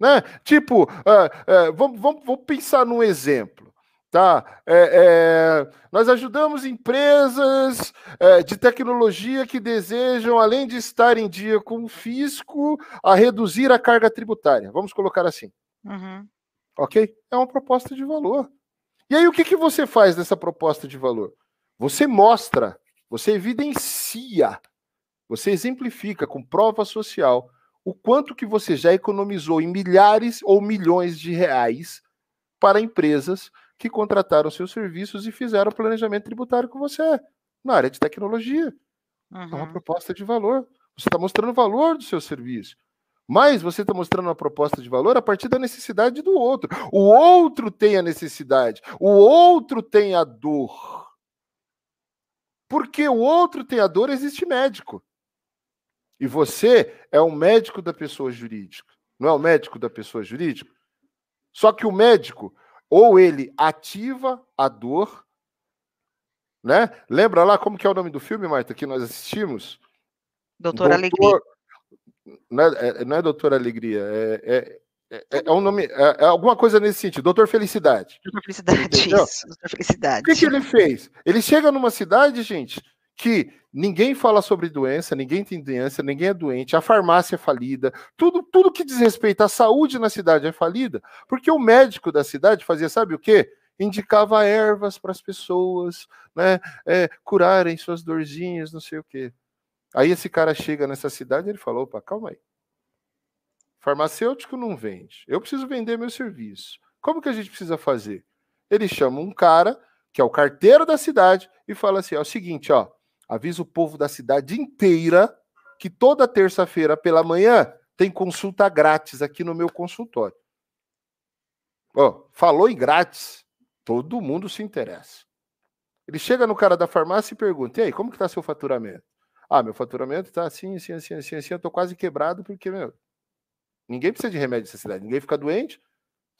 Né? Tipo, uh, uh, vamos, vamos, vamos pensar num exemplo. Tá? É, é, nós ajudamos empresas é, de tecnologia que desejam, além de estar em dia com o fisco, a reduzir a carga tributária. Vamos colocar assim. Uhum. Ok? É uma proposta de valor. E aí, o que, que você faz dessa proposta de valor? Você mostra, você evidencia, você exemplifica com prova social o quanto que você já economizou em milhares ou milhões de reais para empresas que contrataram seus serviços e fizeram o planejamento tributário com você na área de tecnologia. Uhum. É uma proposta de valor. Você está mostrando o valor do seu serviço. Mas você está mostrando uma proposta de valor a partir da necessidade do outro. O outro tem a necessidade, o outro tem a dor. Porque o outro tem a dor, existe médico. E você é o médico da pessoa jurídica. Não é o médico da pessoa jurídica? Só que o médico ou ele ativa a dor, né? Lembra lá como que é o nome do filme, Marta, que nós assistimos? Doutor, Doutor Alegria. Não é, é, não é Doutor Alegria, é, é, é, é um nome, é, é, alguma coisa nesse sentido. Doutor Felicidade. Doutor Felicidade, Entendeu? isso. Doutor Felicidade. O que, que ele fez? Ele chega numa cidade, gente, que ninguém fala sobre doença, ninguém tem doença, ninguém é doente, a farmácia é falida, tudo, tudo que diz respeito à saúde na cidade é falida, porque o médico da cidade fazia, sabe o quê? Indicava ervas para as pessoas, né, é, curarem suas dorzinhas, não sei o quê. Aí esse cara chega nessa cidade e ele falou: opa, calma aí. Farmacêutico não vende. Eu preciso vender meu serviço. Como que a gente precisa fazer? Ele chama um cara, que é o carteiro da cidade, e fala assim: é o seguinte, ó, avisa o povo da cidade inteira que toda terça-feira pela manhã tem consulta grátis aqui no meu consultório. Ó, falou em grátis, todo mundo se interessa. Ele chega no cara da farmácia e pergunta: "E aí, como que tá seu faturamento?" "Ah, meu faturamento tá assim, assim, assim, assim, assim, eu tô quase quebrado porque, meu, ninguém precisa de remédio nessa cidade, ninguém fica doente.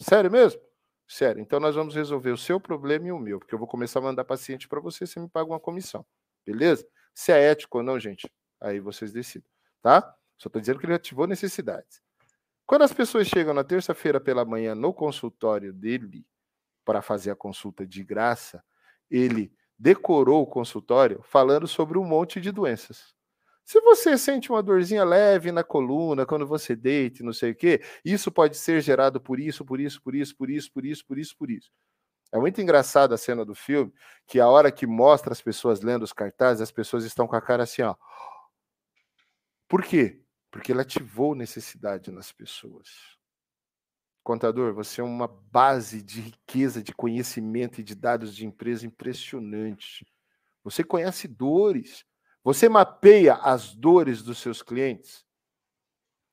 Sério mesmo?" Sério. Então nós vamos resolver o seu problema e o meu, porque eu vou começar a mandar paciente para você, você me paga uma comissão. Beleza? Se é ético ou não, gente, aí vocês decidem, tá? Só estou dizendo que ele ativou necessidades. Quando as pessoas chegam na terça-feira pela manhã no consultório dele para fazer a consulta de graça, ele decorou o consultório falando sobre um monte de doenças. Se você sente uma dorzinha leve na coluna quando você deita, não sei o quê, isso pode ser gerado por isso, por isso, por isso, por isso, por isso, por isso, por isso. É muito engraçada a cena do filme, que a hora que mostra as pessoas lendo os cartazes, as pessoas estão com a cara assim, ó. Por quê? Porque ele ativou necessidade nas pessoas. Contador, você é uma base de riqueza, de conhecimento e de dados de empresa impressionante. Você conhece dores. Você mapeia as dores dos seus clientes.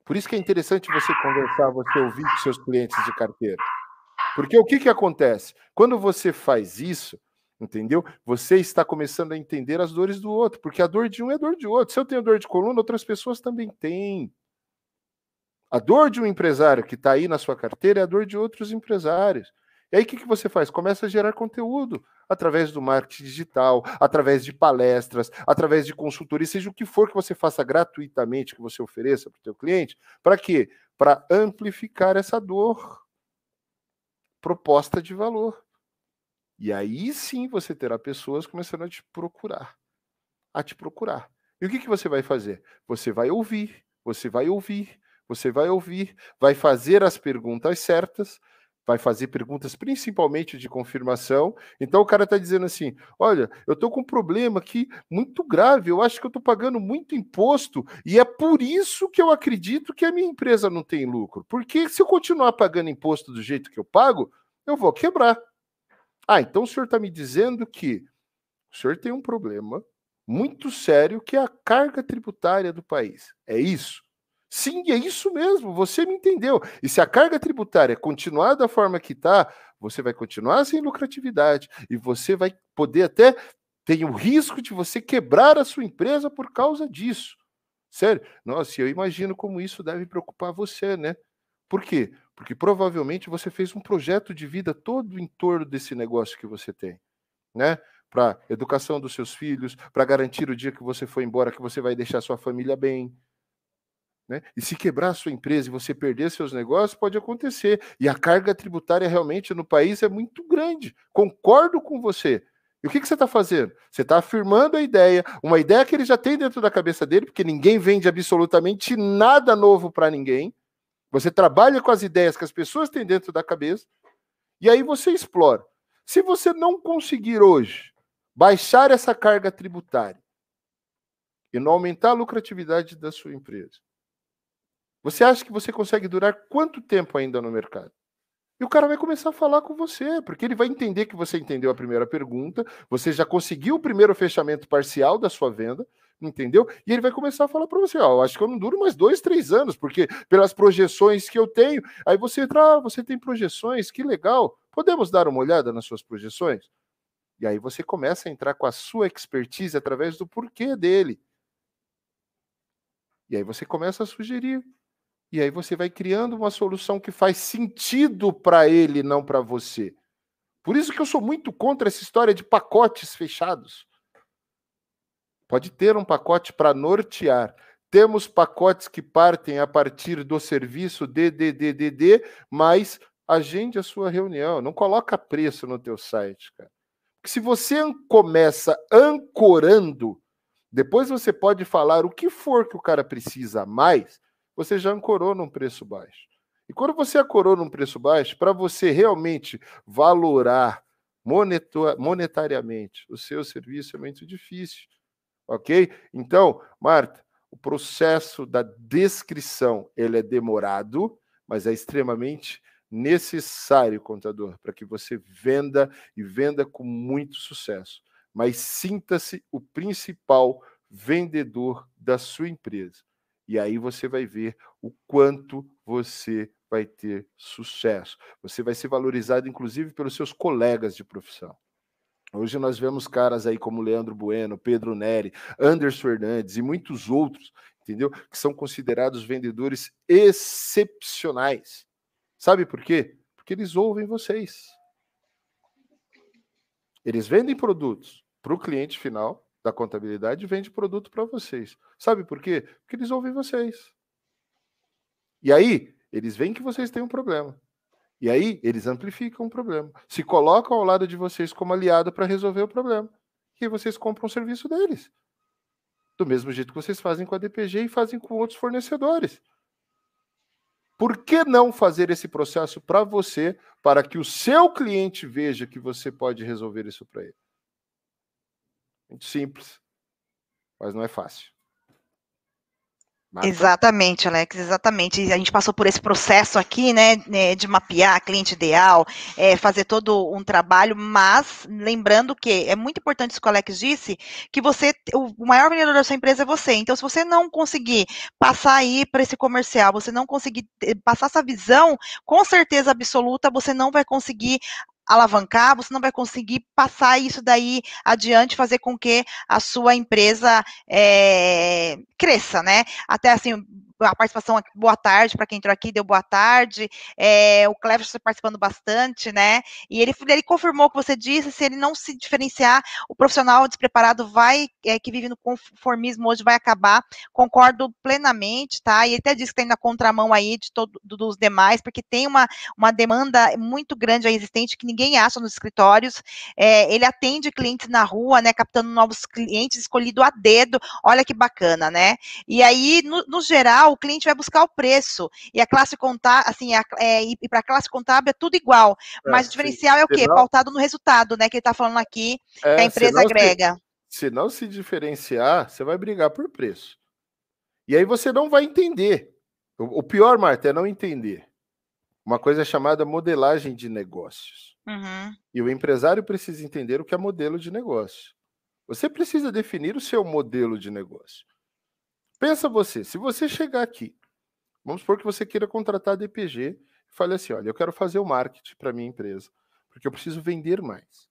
Por isso que é interessante você conversar, você ouvir com seus clientes de carteira. Porque o que, que acontece? Quando você faz isso, entendeu? Você está começando a entender as dores do outro, porque a dor de um é dor de outro. Se eu tenho dor de coluna, outras pessoas também têm. A dor de um empresário que está aí na sua carteira é a dor de outros empresários. E aí o que, que você faz? Começa a gerar conteúdo através do marketing digital, através de palestras, através de consultoria, seja o que for que você faça gratuitamente, que você ofereça para o teu cliente. Para quê? Para amplificar essa dor. Proposta de valor. E aí sim você terá pessoas começando a te procurar. A te procurar. E o que, que você vai fazer? Você vai ouvir, você vai ouvir, você vai ouvir, vai fazer as perguntas certas, vai fazer perguntas principalmente de confirmação. Então o cara está dizendo assim: olha, eu estou com um problema aqui muito grave, eu acho que eu estou pagando muito imposto e é por isso que eu acredito que a minha empresa não tem lucro. Porque se eu continuar pagando imposto do jeito que eu pago, eu vou quebrar. Ah, então o senhor está me dizendo que o senhor tem um problema muito sério que é a carga tributária do país. É isso? Sim, é isso mesmo, você me entendeu. E se a carga tributária continuar da forma que está, você vai continuar sem lucratividade e você vai poder até ter o risco de você quebrar a sua empresa por causa disso. Sério? Nossa, eu imagino como isso deve preocupar você, né? Por quê? Porque provavelmente você fez um projeto de vida todo em torno desse negócio que você tem, né? Para educação dos seus filhos, para garantir o dia que você for embora que você vai deixar sua família bem, né? E se quebrar a sua empresa e você perder seus negócios, pode acontecer. E a carga tributária realmente no país é muito grande. Concordo com você. E o que, que você está fazendo? Você está afirmando a ideia, uma ideia que ele já tem dentro da cabeça dele, porque ninguém vende absolutamente nada novo para ninguém. Você trabalha com as ideias que as pessoas têm dentro da cabeça e aí você explora. Se você não conseguir hoje baixar essa carga tributária e não aumentar a lucratividade da sua empresa, você acha que você consegue durar quanto tempo ainda no mercado? E o cara vai começar a falar com você, porque ele vai entender que você entendeu a primeira pergunta, você já conseguiu o primeiro fechamento parcial da sua venda, entendeu? E ele vai começar a falar para você, ó, acho que eu não duro mais dois, três anos, porque pelas projeções que eu tenho, aí você entra, ah, você tem projeções, que legal, podemos dar uma olhada nas suas projeções? E aí você começa a entrar com a sua expertise através do porquê dele. E aí você começa a sugerir. E aí você vai criando uma solução que faz sentido para ele, não para você. Por isso que eu sou muito contra essa história de pacotes fechados. Pode ter um pacote para nortear. Temos pacotes que partem a partir do serviço DDDDD, mas agende a sua reunião. Não coloca preço no teu site, cara. Porque se você começa ancorando, depois você pode falar o que for que o cara precisa mais, você já ancorou num preço baixo. E quando você ancorou num preço baixo, para você realmente valorar monetariamente o seu serviço é muito difícil. Ok? Então, Marta, o processo da descrição ele é demorado, mas é extremamente necessário, contador, para que você venda e venda com muito sucesso. Mas sinta-se o principal vendedor da sua empresa. E aí você vai ver o quanto você vai ter sucesso. Você vai ser valorizado, inclusive, pelos seus colegas de profissão. Hoje nós vemos caras aí como Leandro Bueno, Pedro Neri, Anderson Fernandes e muitos outros, entendeu? Que são considerados vendedores excepcionais. Sabe por quê? Porque eles ouvem vocês. Eles vendem produtos para o cliente final da contabilidade e vendem produto para vocês. Sabe por quê? Porque eles ouvem vocês. E aí, eles veem que vocês têm um problema. E aí, eles amplificam o problema. Se colocam ao lado de vocês como aliado para resolver o problema. E vocês compram o serviço deles. Do mesmo jeito que vocês fazem com a DPG e fazem com outros fornecedores. Por que não fazer esse processo para você, para que o seu cliente veja que você pode resolver isso para ele? Muito simples, mas não é fácil. Exatamente, Alex, exatamente. A gente passou por esse processo aqui, né, né de mapear cliente ideal, é, fazer todo um trabalho, mas lembrando que é muito importante isso que o Alex disse, que você, o maior vendedor da sua empresa é você. Então, se você não conseguir passar aí para esse comercial, você não conseguir passar essa visão, com certeza absoluta, você não vai conseguir alavancar, você não vai conseguir passar isso daí adiante, fazer com que a sua empresa é, cresça, né? Até assim, a participação aqui, boa tarde para quem entrou aqui, deu boa tarde. É, o Clever está participando bastante, né? E ele, ele confirmou o que você disse, se ele não se diferenciar, o profissional despreparado vai, é, que vive no conformismo hoje, vai acabar. Concordo plenamente, tá? E ele até disse que tem na contramão aí de todo, dos demais, porque tem uma, uma demanda muito grande aí existente que ninguém acha nos escritórios. É, ele atende clientes na rua, né? Captando novos clientes, escolhido a dedo. Olha que bacana, né? E aí, no, no geral, o cliente vai buscar o preço. E a classe contábil, assim, a, é, e para a classe contábil é tudo igual. É, mas o diferencial sim. é o quê? Senão, Pautado no resultado, né? Que ele está falando aqui, é, que a empresa agrega. Se, se não se diferenciar, você vai brigar por preço. E aí você não vai entender. O, o pior, Marta, é não entender. Uma coisa chamada modelagem de negócios. Uhum. E o empresário precisa entender o que é modelo de negócio. Você precisa definir o seu modelo de negócio. Pensa você, se você chegar aqui, vamos supor que você queira contratar a DPG e fale assim: olha, eu quero fazer o marketing para minha empresa, porque eu preciso vender mais.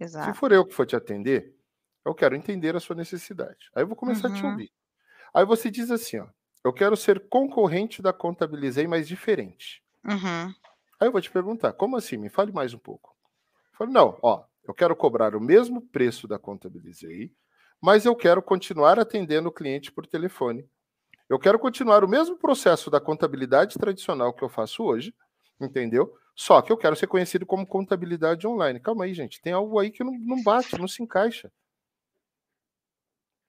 Exato. Se for eu que for te atender, eu quero entender a sua necessidade. Aí eu vou começar uhum. a te uhum. ouvir. Aí você diz assim: ó, eu quero ser concorrente da Contabilizei, mas diferente. Uhum. Aí eu vou te perguntar: como assim? Me fale mais um pouco. Eu falo, não, ó, eu quero cobrar o mesmo preço da Contabilizei, mas eu quero continuar atendendo o cliente por telefone. Eu quero continuar o mesmo processo da contabilidade tradicional que eu faço hoje, entendeu? Só que eu quero ser conhecido como contabilidade online. Calma aí, gente, tem algo aí que não, não bate, não se encaixa.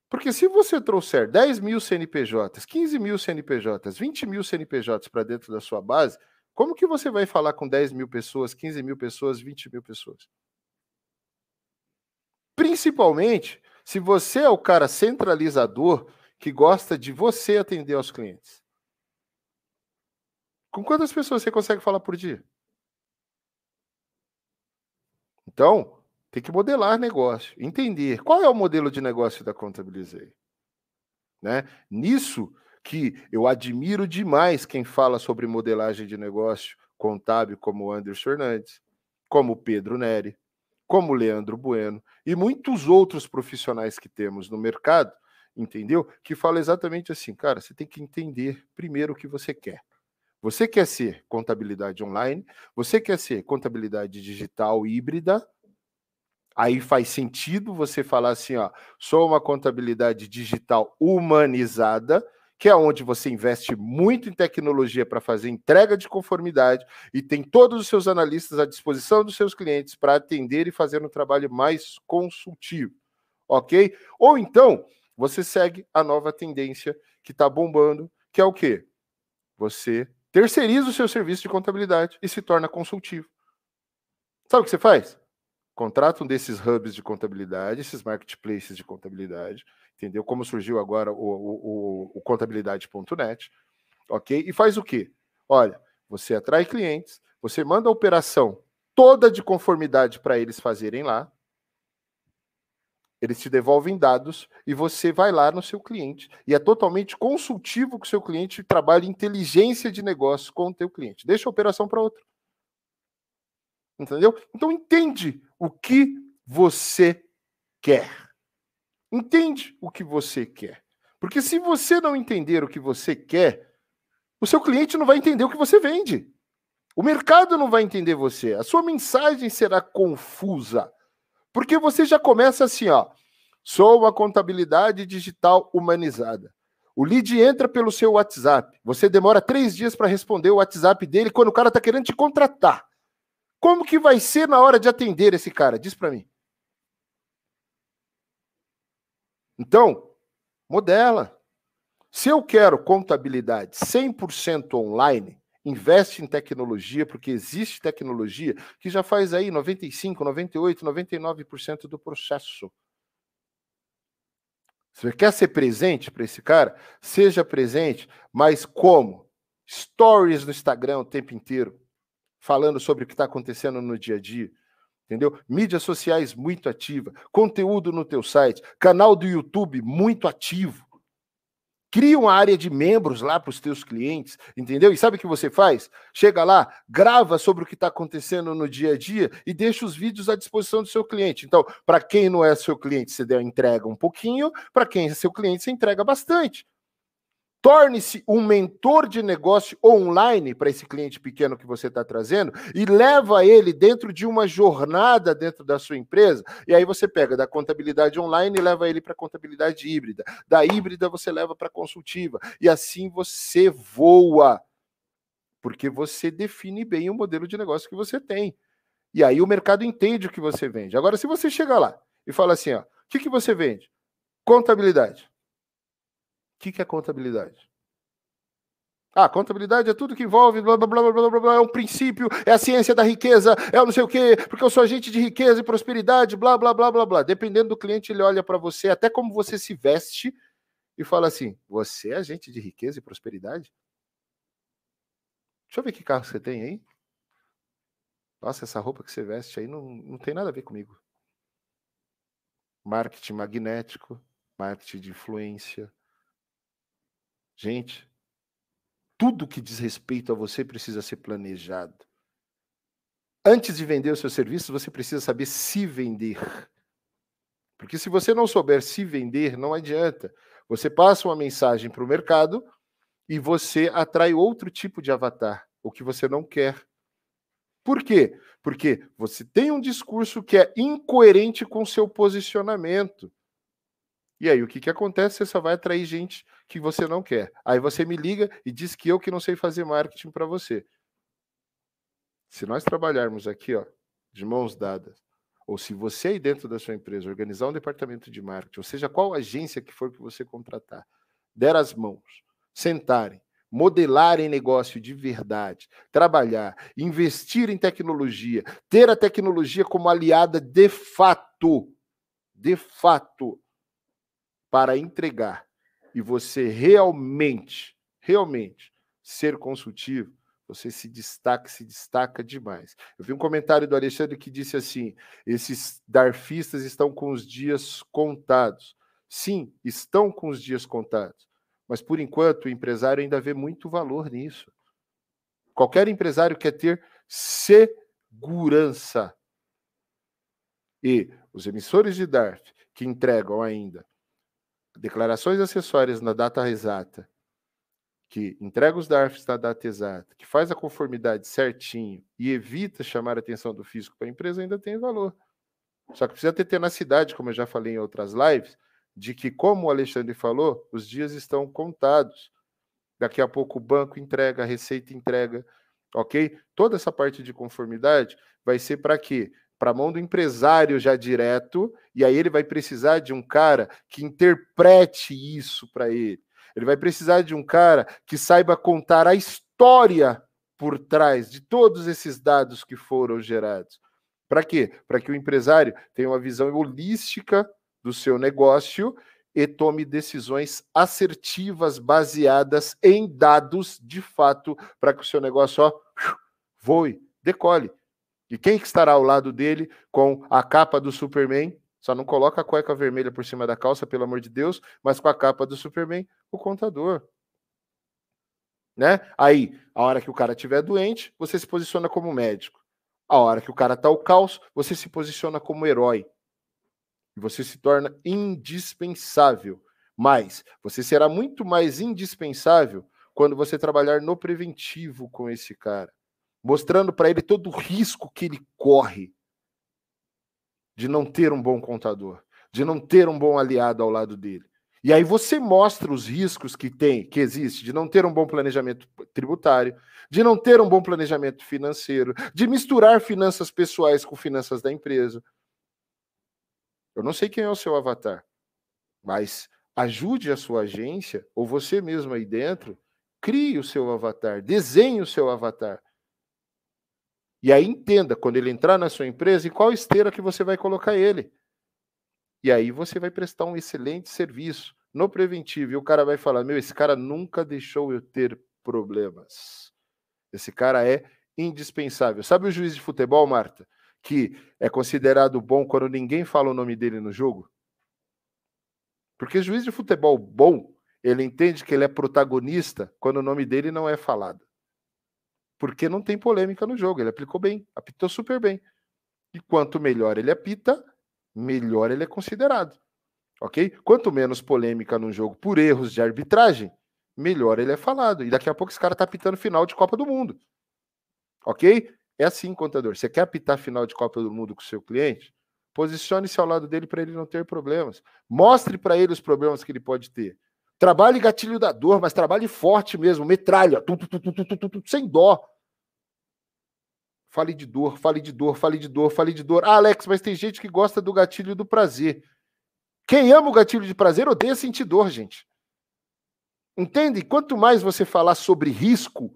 Porque se você trouxer 10 mil CNPJs, 15 mil CNPJs, 20 mil CNPJs para dentro da sua base, como que você vai falar com 10 mil pessoas, 15 mil pessoas, 20 mil pessoas? Principalmente se você é o cara centralizador que gosta de você atender aos clientes. Com quantas pessoas você consegue falar por dia? Então, tem que modelar negócio, entender qual é o modelo de negócio da Contabilizei. Né? Nisso que eu admiro demais quem fala sobre modelagem de negócio contábil, como o Anderson Fernandes, como o Pedro Neri, como Leandro Bueno e muitos outros profissionais que temos no mercado, entendeu? Que fala exatamente assim, cara, você tem que entender primeiro o que você quer. Você quer ser contabilidade online, você quer ser contabilidade digital híbrida, aí faz sentido você falar assim, ó, sou uma contabilidade digital humanizada, que é onde você investe muito em tecnologia para fazer entrega de conformidade e tem todos os seus analistas à disposição dos seus clientes para atender e fazer um trabalho mais consultivo, ok? Ou então você segue a nova tendência que está bombando, que é o quê? Você terceiriza o seu serviço de contabilidade e se torna consultivo. Sabe o que você faz? Contrata um desses hubs de contabilidade, esses marketplaces de contabilidade, entendeu? Como surgiu agora o, o, o contabilidade.net, ok? E faz o quê? Olha, você atrai clientes, você manda a operação toda de conformidade para eles fazerem lá, eles te devolvem dados e você vai lá no seu cliente e é totalmente consultivo com o seu cliente, trabalha inteligência de negócio com o teu cliente. Deixa a operação para outro. Entendeu? Então entende o que você quer. Entende o que você quer. Porque se você não entender o que você quer, o seu cliente não vai entender o que você vende. O mercado não vai entender você. A sua mensagem será confusa. Porque você já começa assim, ó. Sou uma contabilidade digital humanizada. O lead entra pelo seu WhatsApp. Você demora três dias para responder o WhatsApp dele quando o cara está querendo te contratar. Como que vai ser na hora de atender esse cara? Diz para mim. Então, modela. Se eu quero contabilidade 100% online, investe em tecnologia, porque existe tecnologia que já faz aí 95, 98, 99% do processo. Você quer ser presente para esse cara? Seja presente, mas como? Stories no Instagram o tempo inteiro, falando sobre o que está acontecendo no dia a dia. Entendeu? Mídias sociais muito ativa, conteúdo no teu site, canal do YouTube muito ativo. Cria uma área de membros lá para os teus clientes, entendeu? E sabe o que você faz? Chega lá, grava sobre o que está acontecendo no dia a dia e deixa os vídeos à disposição do seu cliente. Então, para quem não é seu cliente, você entrega um pouquinho, para quem é seu cliente, você entrega bastante. Torne-se um mentor de negócio online para esse cliente pequeno que você está trazendo e leva ele dentro de uma jornada dentro da sua empresa. E aí você pega da contabilidade online e leva ele para contabilidade híbrida. Da híbrida você leva para consultiva. E assim você voa. Porque você define bem o modelo de negócio que você tem. E aí o mercado entende o que você vende. Agora, se você chegar lá e fala assim: ó, o que, que você vende? Contabilidade. O que, que é contabilidade? Ah, contabilidade é tudo que envolve, blá, blá, blá, blá, blá, blá, é um princípio, é a ciência da riqueza, é o não sei o quê, porque eu sou agente de riqueza e prosperidade, blá, blá, blá, blá, blá. Dependendo do cliente, ele olha para você, até como você se veste, e fala assim: Você é agente de riqueza e prosperidade? Deixa eu ver que carro você tem aí. Nossa, essa roupa que você veste aí não, não tem nada a ver comigo. Marketing magnético, marketing de influência, Gente, tudo que diz respeito a você precisa ser planejado. Antes de vender o seu serviço, você precisa saber se vender. Porque se você não souber se vender, não adianta. Você passa uma mensagem para o mercado e você atrai outro tipo de avatar, o que você não quer. Por quê? Porque você tem um discurso que é incoerente com o seu posicionamento. E aí, o que, que acontece? Você só vai atrair gente que você não quer. Aí você me liga e diz que eu que não sei fazer marketing para você. Se nós trabalharmos aqui, ó, de mãos dadas, ou se você aí dentro da sua empresa organizar um departamento de marketing, ou seja, qual agência que for que você contratar, der as mãos, sentarem, modelarem negócio de verdade, trabalhar, investir em tecnologia, ter a tecnologia como aliada de fato, de fato, para entregar e você realmente, realmente ser consultivo, você se destaca, se destaca demais. Eu vi um comentário do Alexandre que disse assim: esses darfistas estão com os dias contados. Sim, estão com os dias contados. Mas por enquanto o empresário ainda vê muito valor nisso. Qualquer empresário quer ter segurança. E os emissores de DARF que entregam ainda declarações acessórias na data exata, que entrega os DARFs na data exata, que faz a conformidade certinho e evita chamar a atenção do fisco para a empresa, ainda tem valor. Só que precisa ter tenacidade, como eu já falei em outras lives, de que, como o Alexandre falou, os dias estão contados. Daqui a pouco o banco entrega, a receita entrega, ok? Toda essa parte de conformidade vai ser para quê? Para a mão do empresário já direto, e aí ele vai precisar de um cara que interprete isso para ele. Ele vai precisar de um cara que saiba contar a história por trás de todos esses dados que foram gerados. Para quê? Para que o empresário tenha uma visão holística do seu negócio e tome decisões assertivas baseadas em dados de fato para que o seu negócio ó, voe, decole. E quem que estará ao lado dele com a capa do Superman? Só não coloca a cueca vermelha por cima da calça, pelo amor de Deus, mas com a capa do Superman, o contador. Né? Aí, a hora que o cara estiver doente, você se posiciona como médico. A hora que o cara está ao caos, você se posiciona como herói. E você se torna indispensável. Mas você será muito mais indispensável quando você trabalhar no preventivo com esse cara mostrando para ele todo o risco que ele corre de não ter um bom contador, de não ter um bom aliado ao lado dele. E aí você mostra os riscos que tem, que existe, de não ter um bom planejamento tributário, de não ter um bom planejamento financeiro, de misturar finanças pessoais com finanças da empresa. Eu não sei quem é o seu avatar, mas ajude a sua agência, ou você mesmo aí dentro, crie o seu avatar, desenhe o seu avatar. E aí entenda, quando ele entrar na sua empresa, em qual esteira que você vai colocar ele. E aí você vai prestar um excelente serviço no preventivo. E o cara vai falar: meu, esse cara nunca deixou eu ter problemas. Esse cara é indispensável. Sabe o juiz de futebol, Marta, que é considerado bom quando ninguém fala o nome dele no jogo? Porque juiz de futebol bom, ele entende que ele é protagonista quando o nome dele não é falado porque não tem polêmica no jogo. Ele aplicou bem, apitou super bem. E quanto melhor ele apita, melhor ele é considerado. Ok? Quanto menos polêmica no jogo por erros de arbitragem, melhor ele é falado. E daqui a pouco esse cara tá apitando final de Copa do Mundo. Ok? É assim, contador. Você quer apitar final de Copa do Mundo com o seu cliente? Posicione-se ao lado dele para ele não ter problemas. Mostre para ele os problemas que ele pode ter. Trabalhe gatilho da dor, mas trabalhe forte mesmo, metralha, tum, tum, tum, sem dó. Fale de dor, fale de dor, fale de dor, fale de dor. Ah, Alex, mas tem gente que gosta do gatilho do prazer. Quem ama o gatilho de prazer odeia sentir dor, gente. Entende? Quanto mais você falar sobre risco,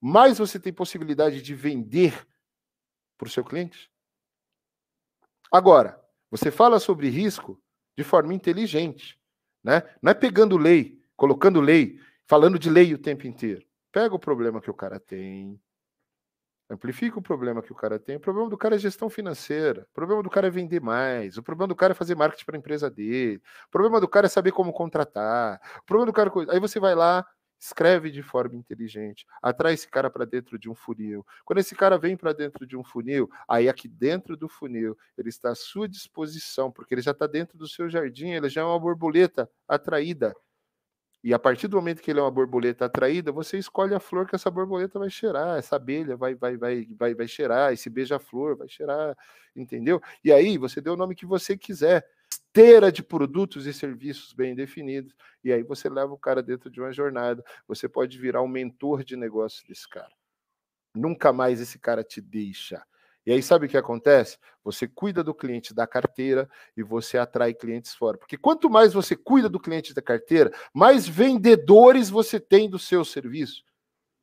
mais você tem possibilidade de vender para o seu cliente. Agora, você fala sobre risco de forma inteligente. Né? Não é pegando lei, colocando lei, falando de lei o tempo inteiro. Pega o problema que o cara tem, amplifica o problema que o cara tem. O problema do cara é gestão financeira. O problema do cara é vender mais. O problema do cara é fazer marketing para a empresa dele. O problema do cara é saber como contratar. O problema do cara. É Aí você vai lá, escreve de forma inteligente, atrai esse cara para dentro de um funil. Quando esse cara vem para dentro de um funil, aí aqui dentro do funil ele está à sua disposição, porque ele já está dentro do seu jardim, ele já é uma borboleta atraída. E a partir do momento que ele é uma borboleta atraída, você escolhe a flor que essa borboleta vai cheirar, essa abelha vai vai vai vai, vai cheirar, esse beija-flor vai cheirar, entendeu? E aí você deu o nome que você quiser esteira de produtos e serviços bem definidos, e aí você leva o cara dentro de uma jornada. Você pode virar um mentor de negócio desse cara. Nunca mais esse cara te deixa. E aí, sabe o que acontece? Você cuida do cliente da carteira e você atrai clientes fora. Porque quanto mais você cuida do cliente da carteira, mais vendedores você tem do seu serviço.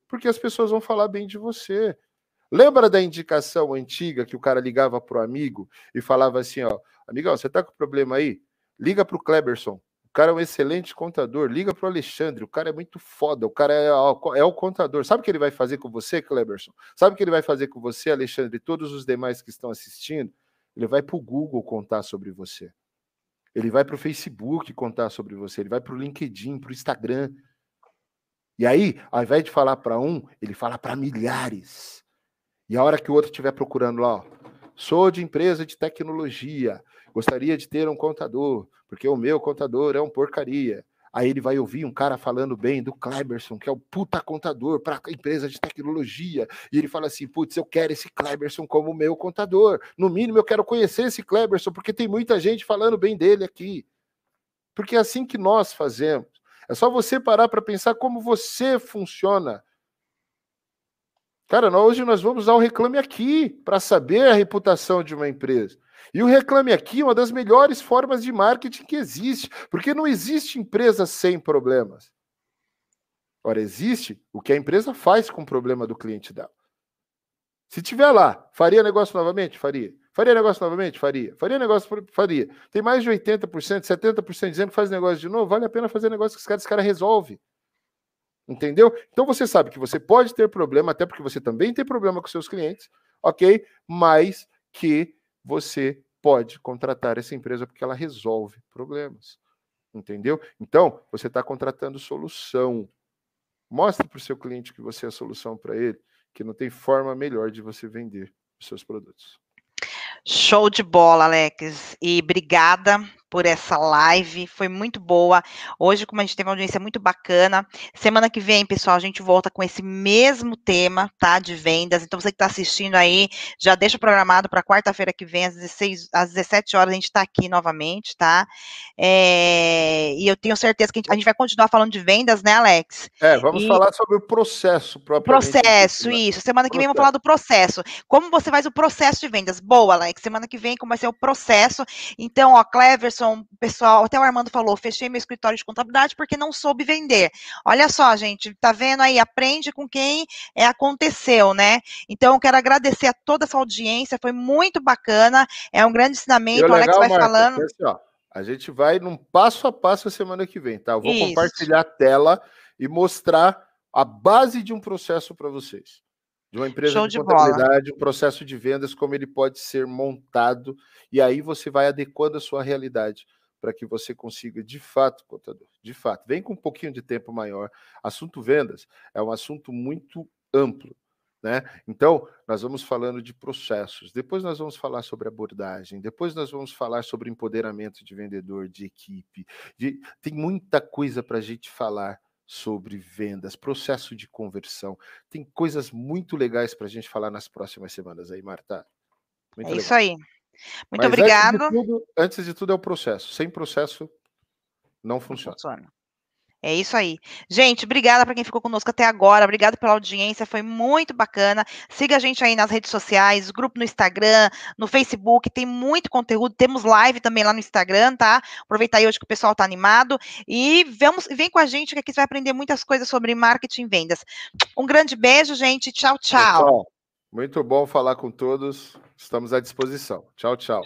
Porque as pessoas vão falar bem de você. Lembra da indicação antiga que o cara ligava para o amigo e falava assim: ó, amigão, você tá com problema aí? Liga para o Kleberson. O cara é um excelente contador. Liga para o Alexandre. O cara é muito foda. O cara é, é o contador. Sabe o que ele vai fazer com você, Kleberson? Sabe o que ele vai fazer com você, Alexandre, e todos os demais que estão assistindo? Ele vai para o Google contar sobre você. Ele vai para o Facebook contar sobre você. Ele vai para o LinkedIn, para o Instagram. E aí, ao invés de falar para um, ele fala para milhares. E a hora que o outro estiver procurando lá, ó, sou de empresa de tecnologia, gostaria de ter um contador, porque o meu contador é um porcaria. Aí ele vai ouvir um cara falando bem do Kleberson, que é o puta contador para empresa de tecnologia. E ele fala assim: putz, eu quero esse Kleberson como meu contador. No mínimo, eu quero conhecer esse Kleberson, porque tem muita gente falando bem dele aqui. Porque é assim que nós fazemos. É só você parar para pensar como você funciona Cara, hoje nós vamos usar o Reclame Aqui para saber a reputação de uma empresa. E o Reclame Aqui é uma das melhores formas de marketing que existe, porque não existe empresa sem problemas. Ora, existe o que a empresa faz com o problema do cliente dela. Se tiver lá, faria negócio novamente? Faria. Faria negócio novamente? Faria. Faria negócio? Faria. Tem mais de 80%, 70% dizendo que faz negócio de novo, vale a pena fazer negócio que esse cara, esse cara resolve. Entendeu? Então você sabe que você pode ter problema, até porque você também tem problema com seus clientes, ok? Mas que você pode contratar essa empresa porque ela resolve problemas. Entendeu? Então, você está contratando solução. Mostre para o seu cliente que você é a solução para ele, que não tem forma melhor de você vender os seus produtos. Show de bola, Alex. E obrigada por essa live, foi muito boa. Hoje, como a gente teve uma audiência muito bacana, semana que vem, pessoal, a gente volta com esse mesmo tema, tá? De vendas. Então, você que está assistindo aí, já deixa programado para quarta-feira que vem, às, 16, às 17 horas, a gente está aqui novamente, tá? É, e eu tenho certeza que a gente, a gente, vai continuar falando de vendas, né, Alex? É, vamos e... falar sobre o processo próprio. Processo, né? isso. Semana que processo. vem vamos falar do processo. Como você faz o processo de vendas? Boa, Alex. Semana que vem, como vai ser o processo. Então, ó, Cleverson, pessoal, até o Armando falou, fechei meu escritório de contabilidade porque não soube vender. Olha só, gente, tá vendo aí? Aprende com quem é, aconteceu, né? Então, eu quero agradecer a toda essa audiência, foi muito bacana, é um grande ensinamento, o Alex vai Marta, falando. Assim, ó, a gente vai num passo a passo a semana que vem, tá? Eu vou Isso. compartilhar a tela e mostrar a base de um processo para vocês de uma empresa Show de, de contabilidade, bola. um processo de vendas, como ele pode ser montado, e aí você vai adequando a sua realidade para que você consiga, de fato, contador, de fato, vem com um pouquinho de tempo maior. Assunto vendas é um assunto muito amplo. Né? Então, nós vamos falando de processos, depois nós vamos falar sobre abordagem, depois nós vamos falar sobre empoderamento de vendedor, de equipe. De... Tem muita coisa para a gente falar sobre vendas, processo de conversão. Tem coisas muito legais para a gente falar nas próximas semanas aí, Marta. Muito é legal. isso aí. Muito Mas obrigado. Antes de, tudo, antes de, tudo, é o processo. Sem processo, não funciona. Não funciona. É isso aí. Gente, obrigada para quem ficou conosco até agora. Obrigada pela audiência, foi muito bacana. Siga a gente aí nas redes sociais, grupo no Instagram, no Facebook, tem muito conteúdo. Temos live também lá no Instagram, tá? Aproveitar aí hoje que o pessoal tá animado e vamos, vem com a gente que aqui você vai aprender muitas coisas sobre marketing e vendas. Um grande beijo, gente. Tchau, tchau. Muito bom falar com todos. Estamos à disposição. Tchau, tchau.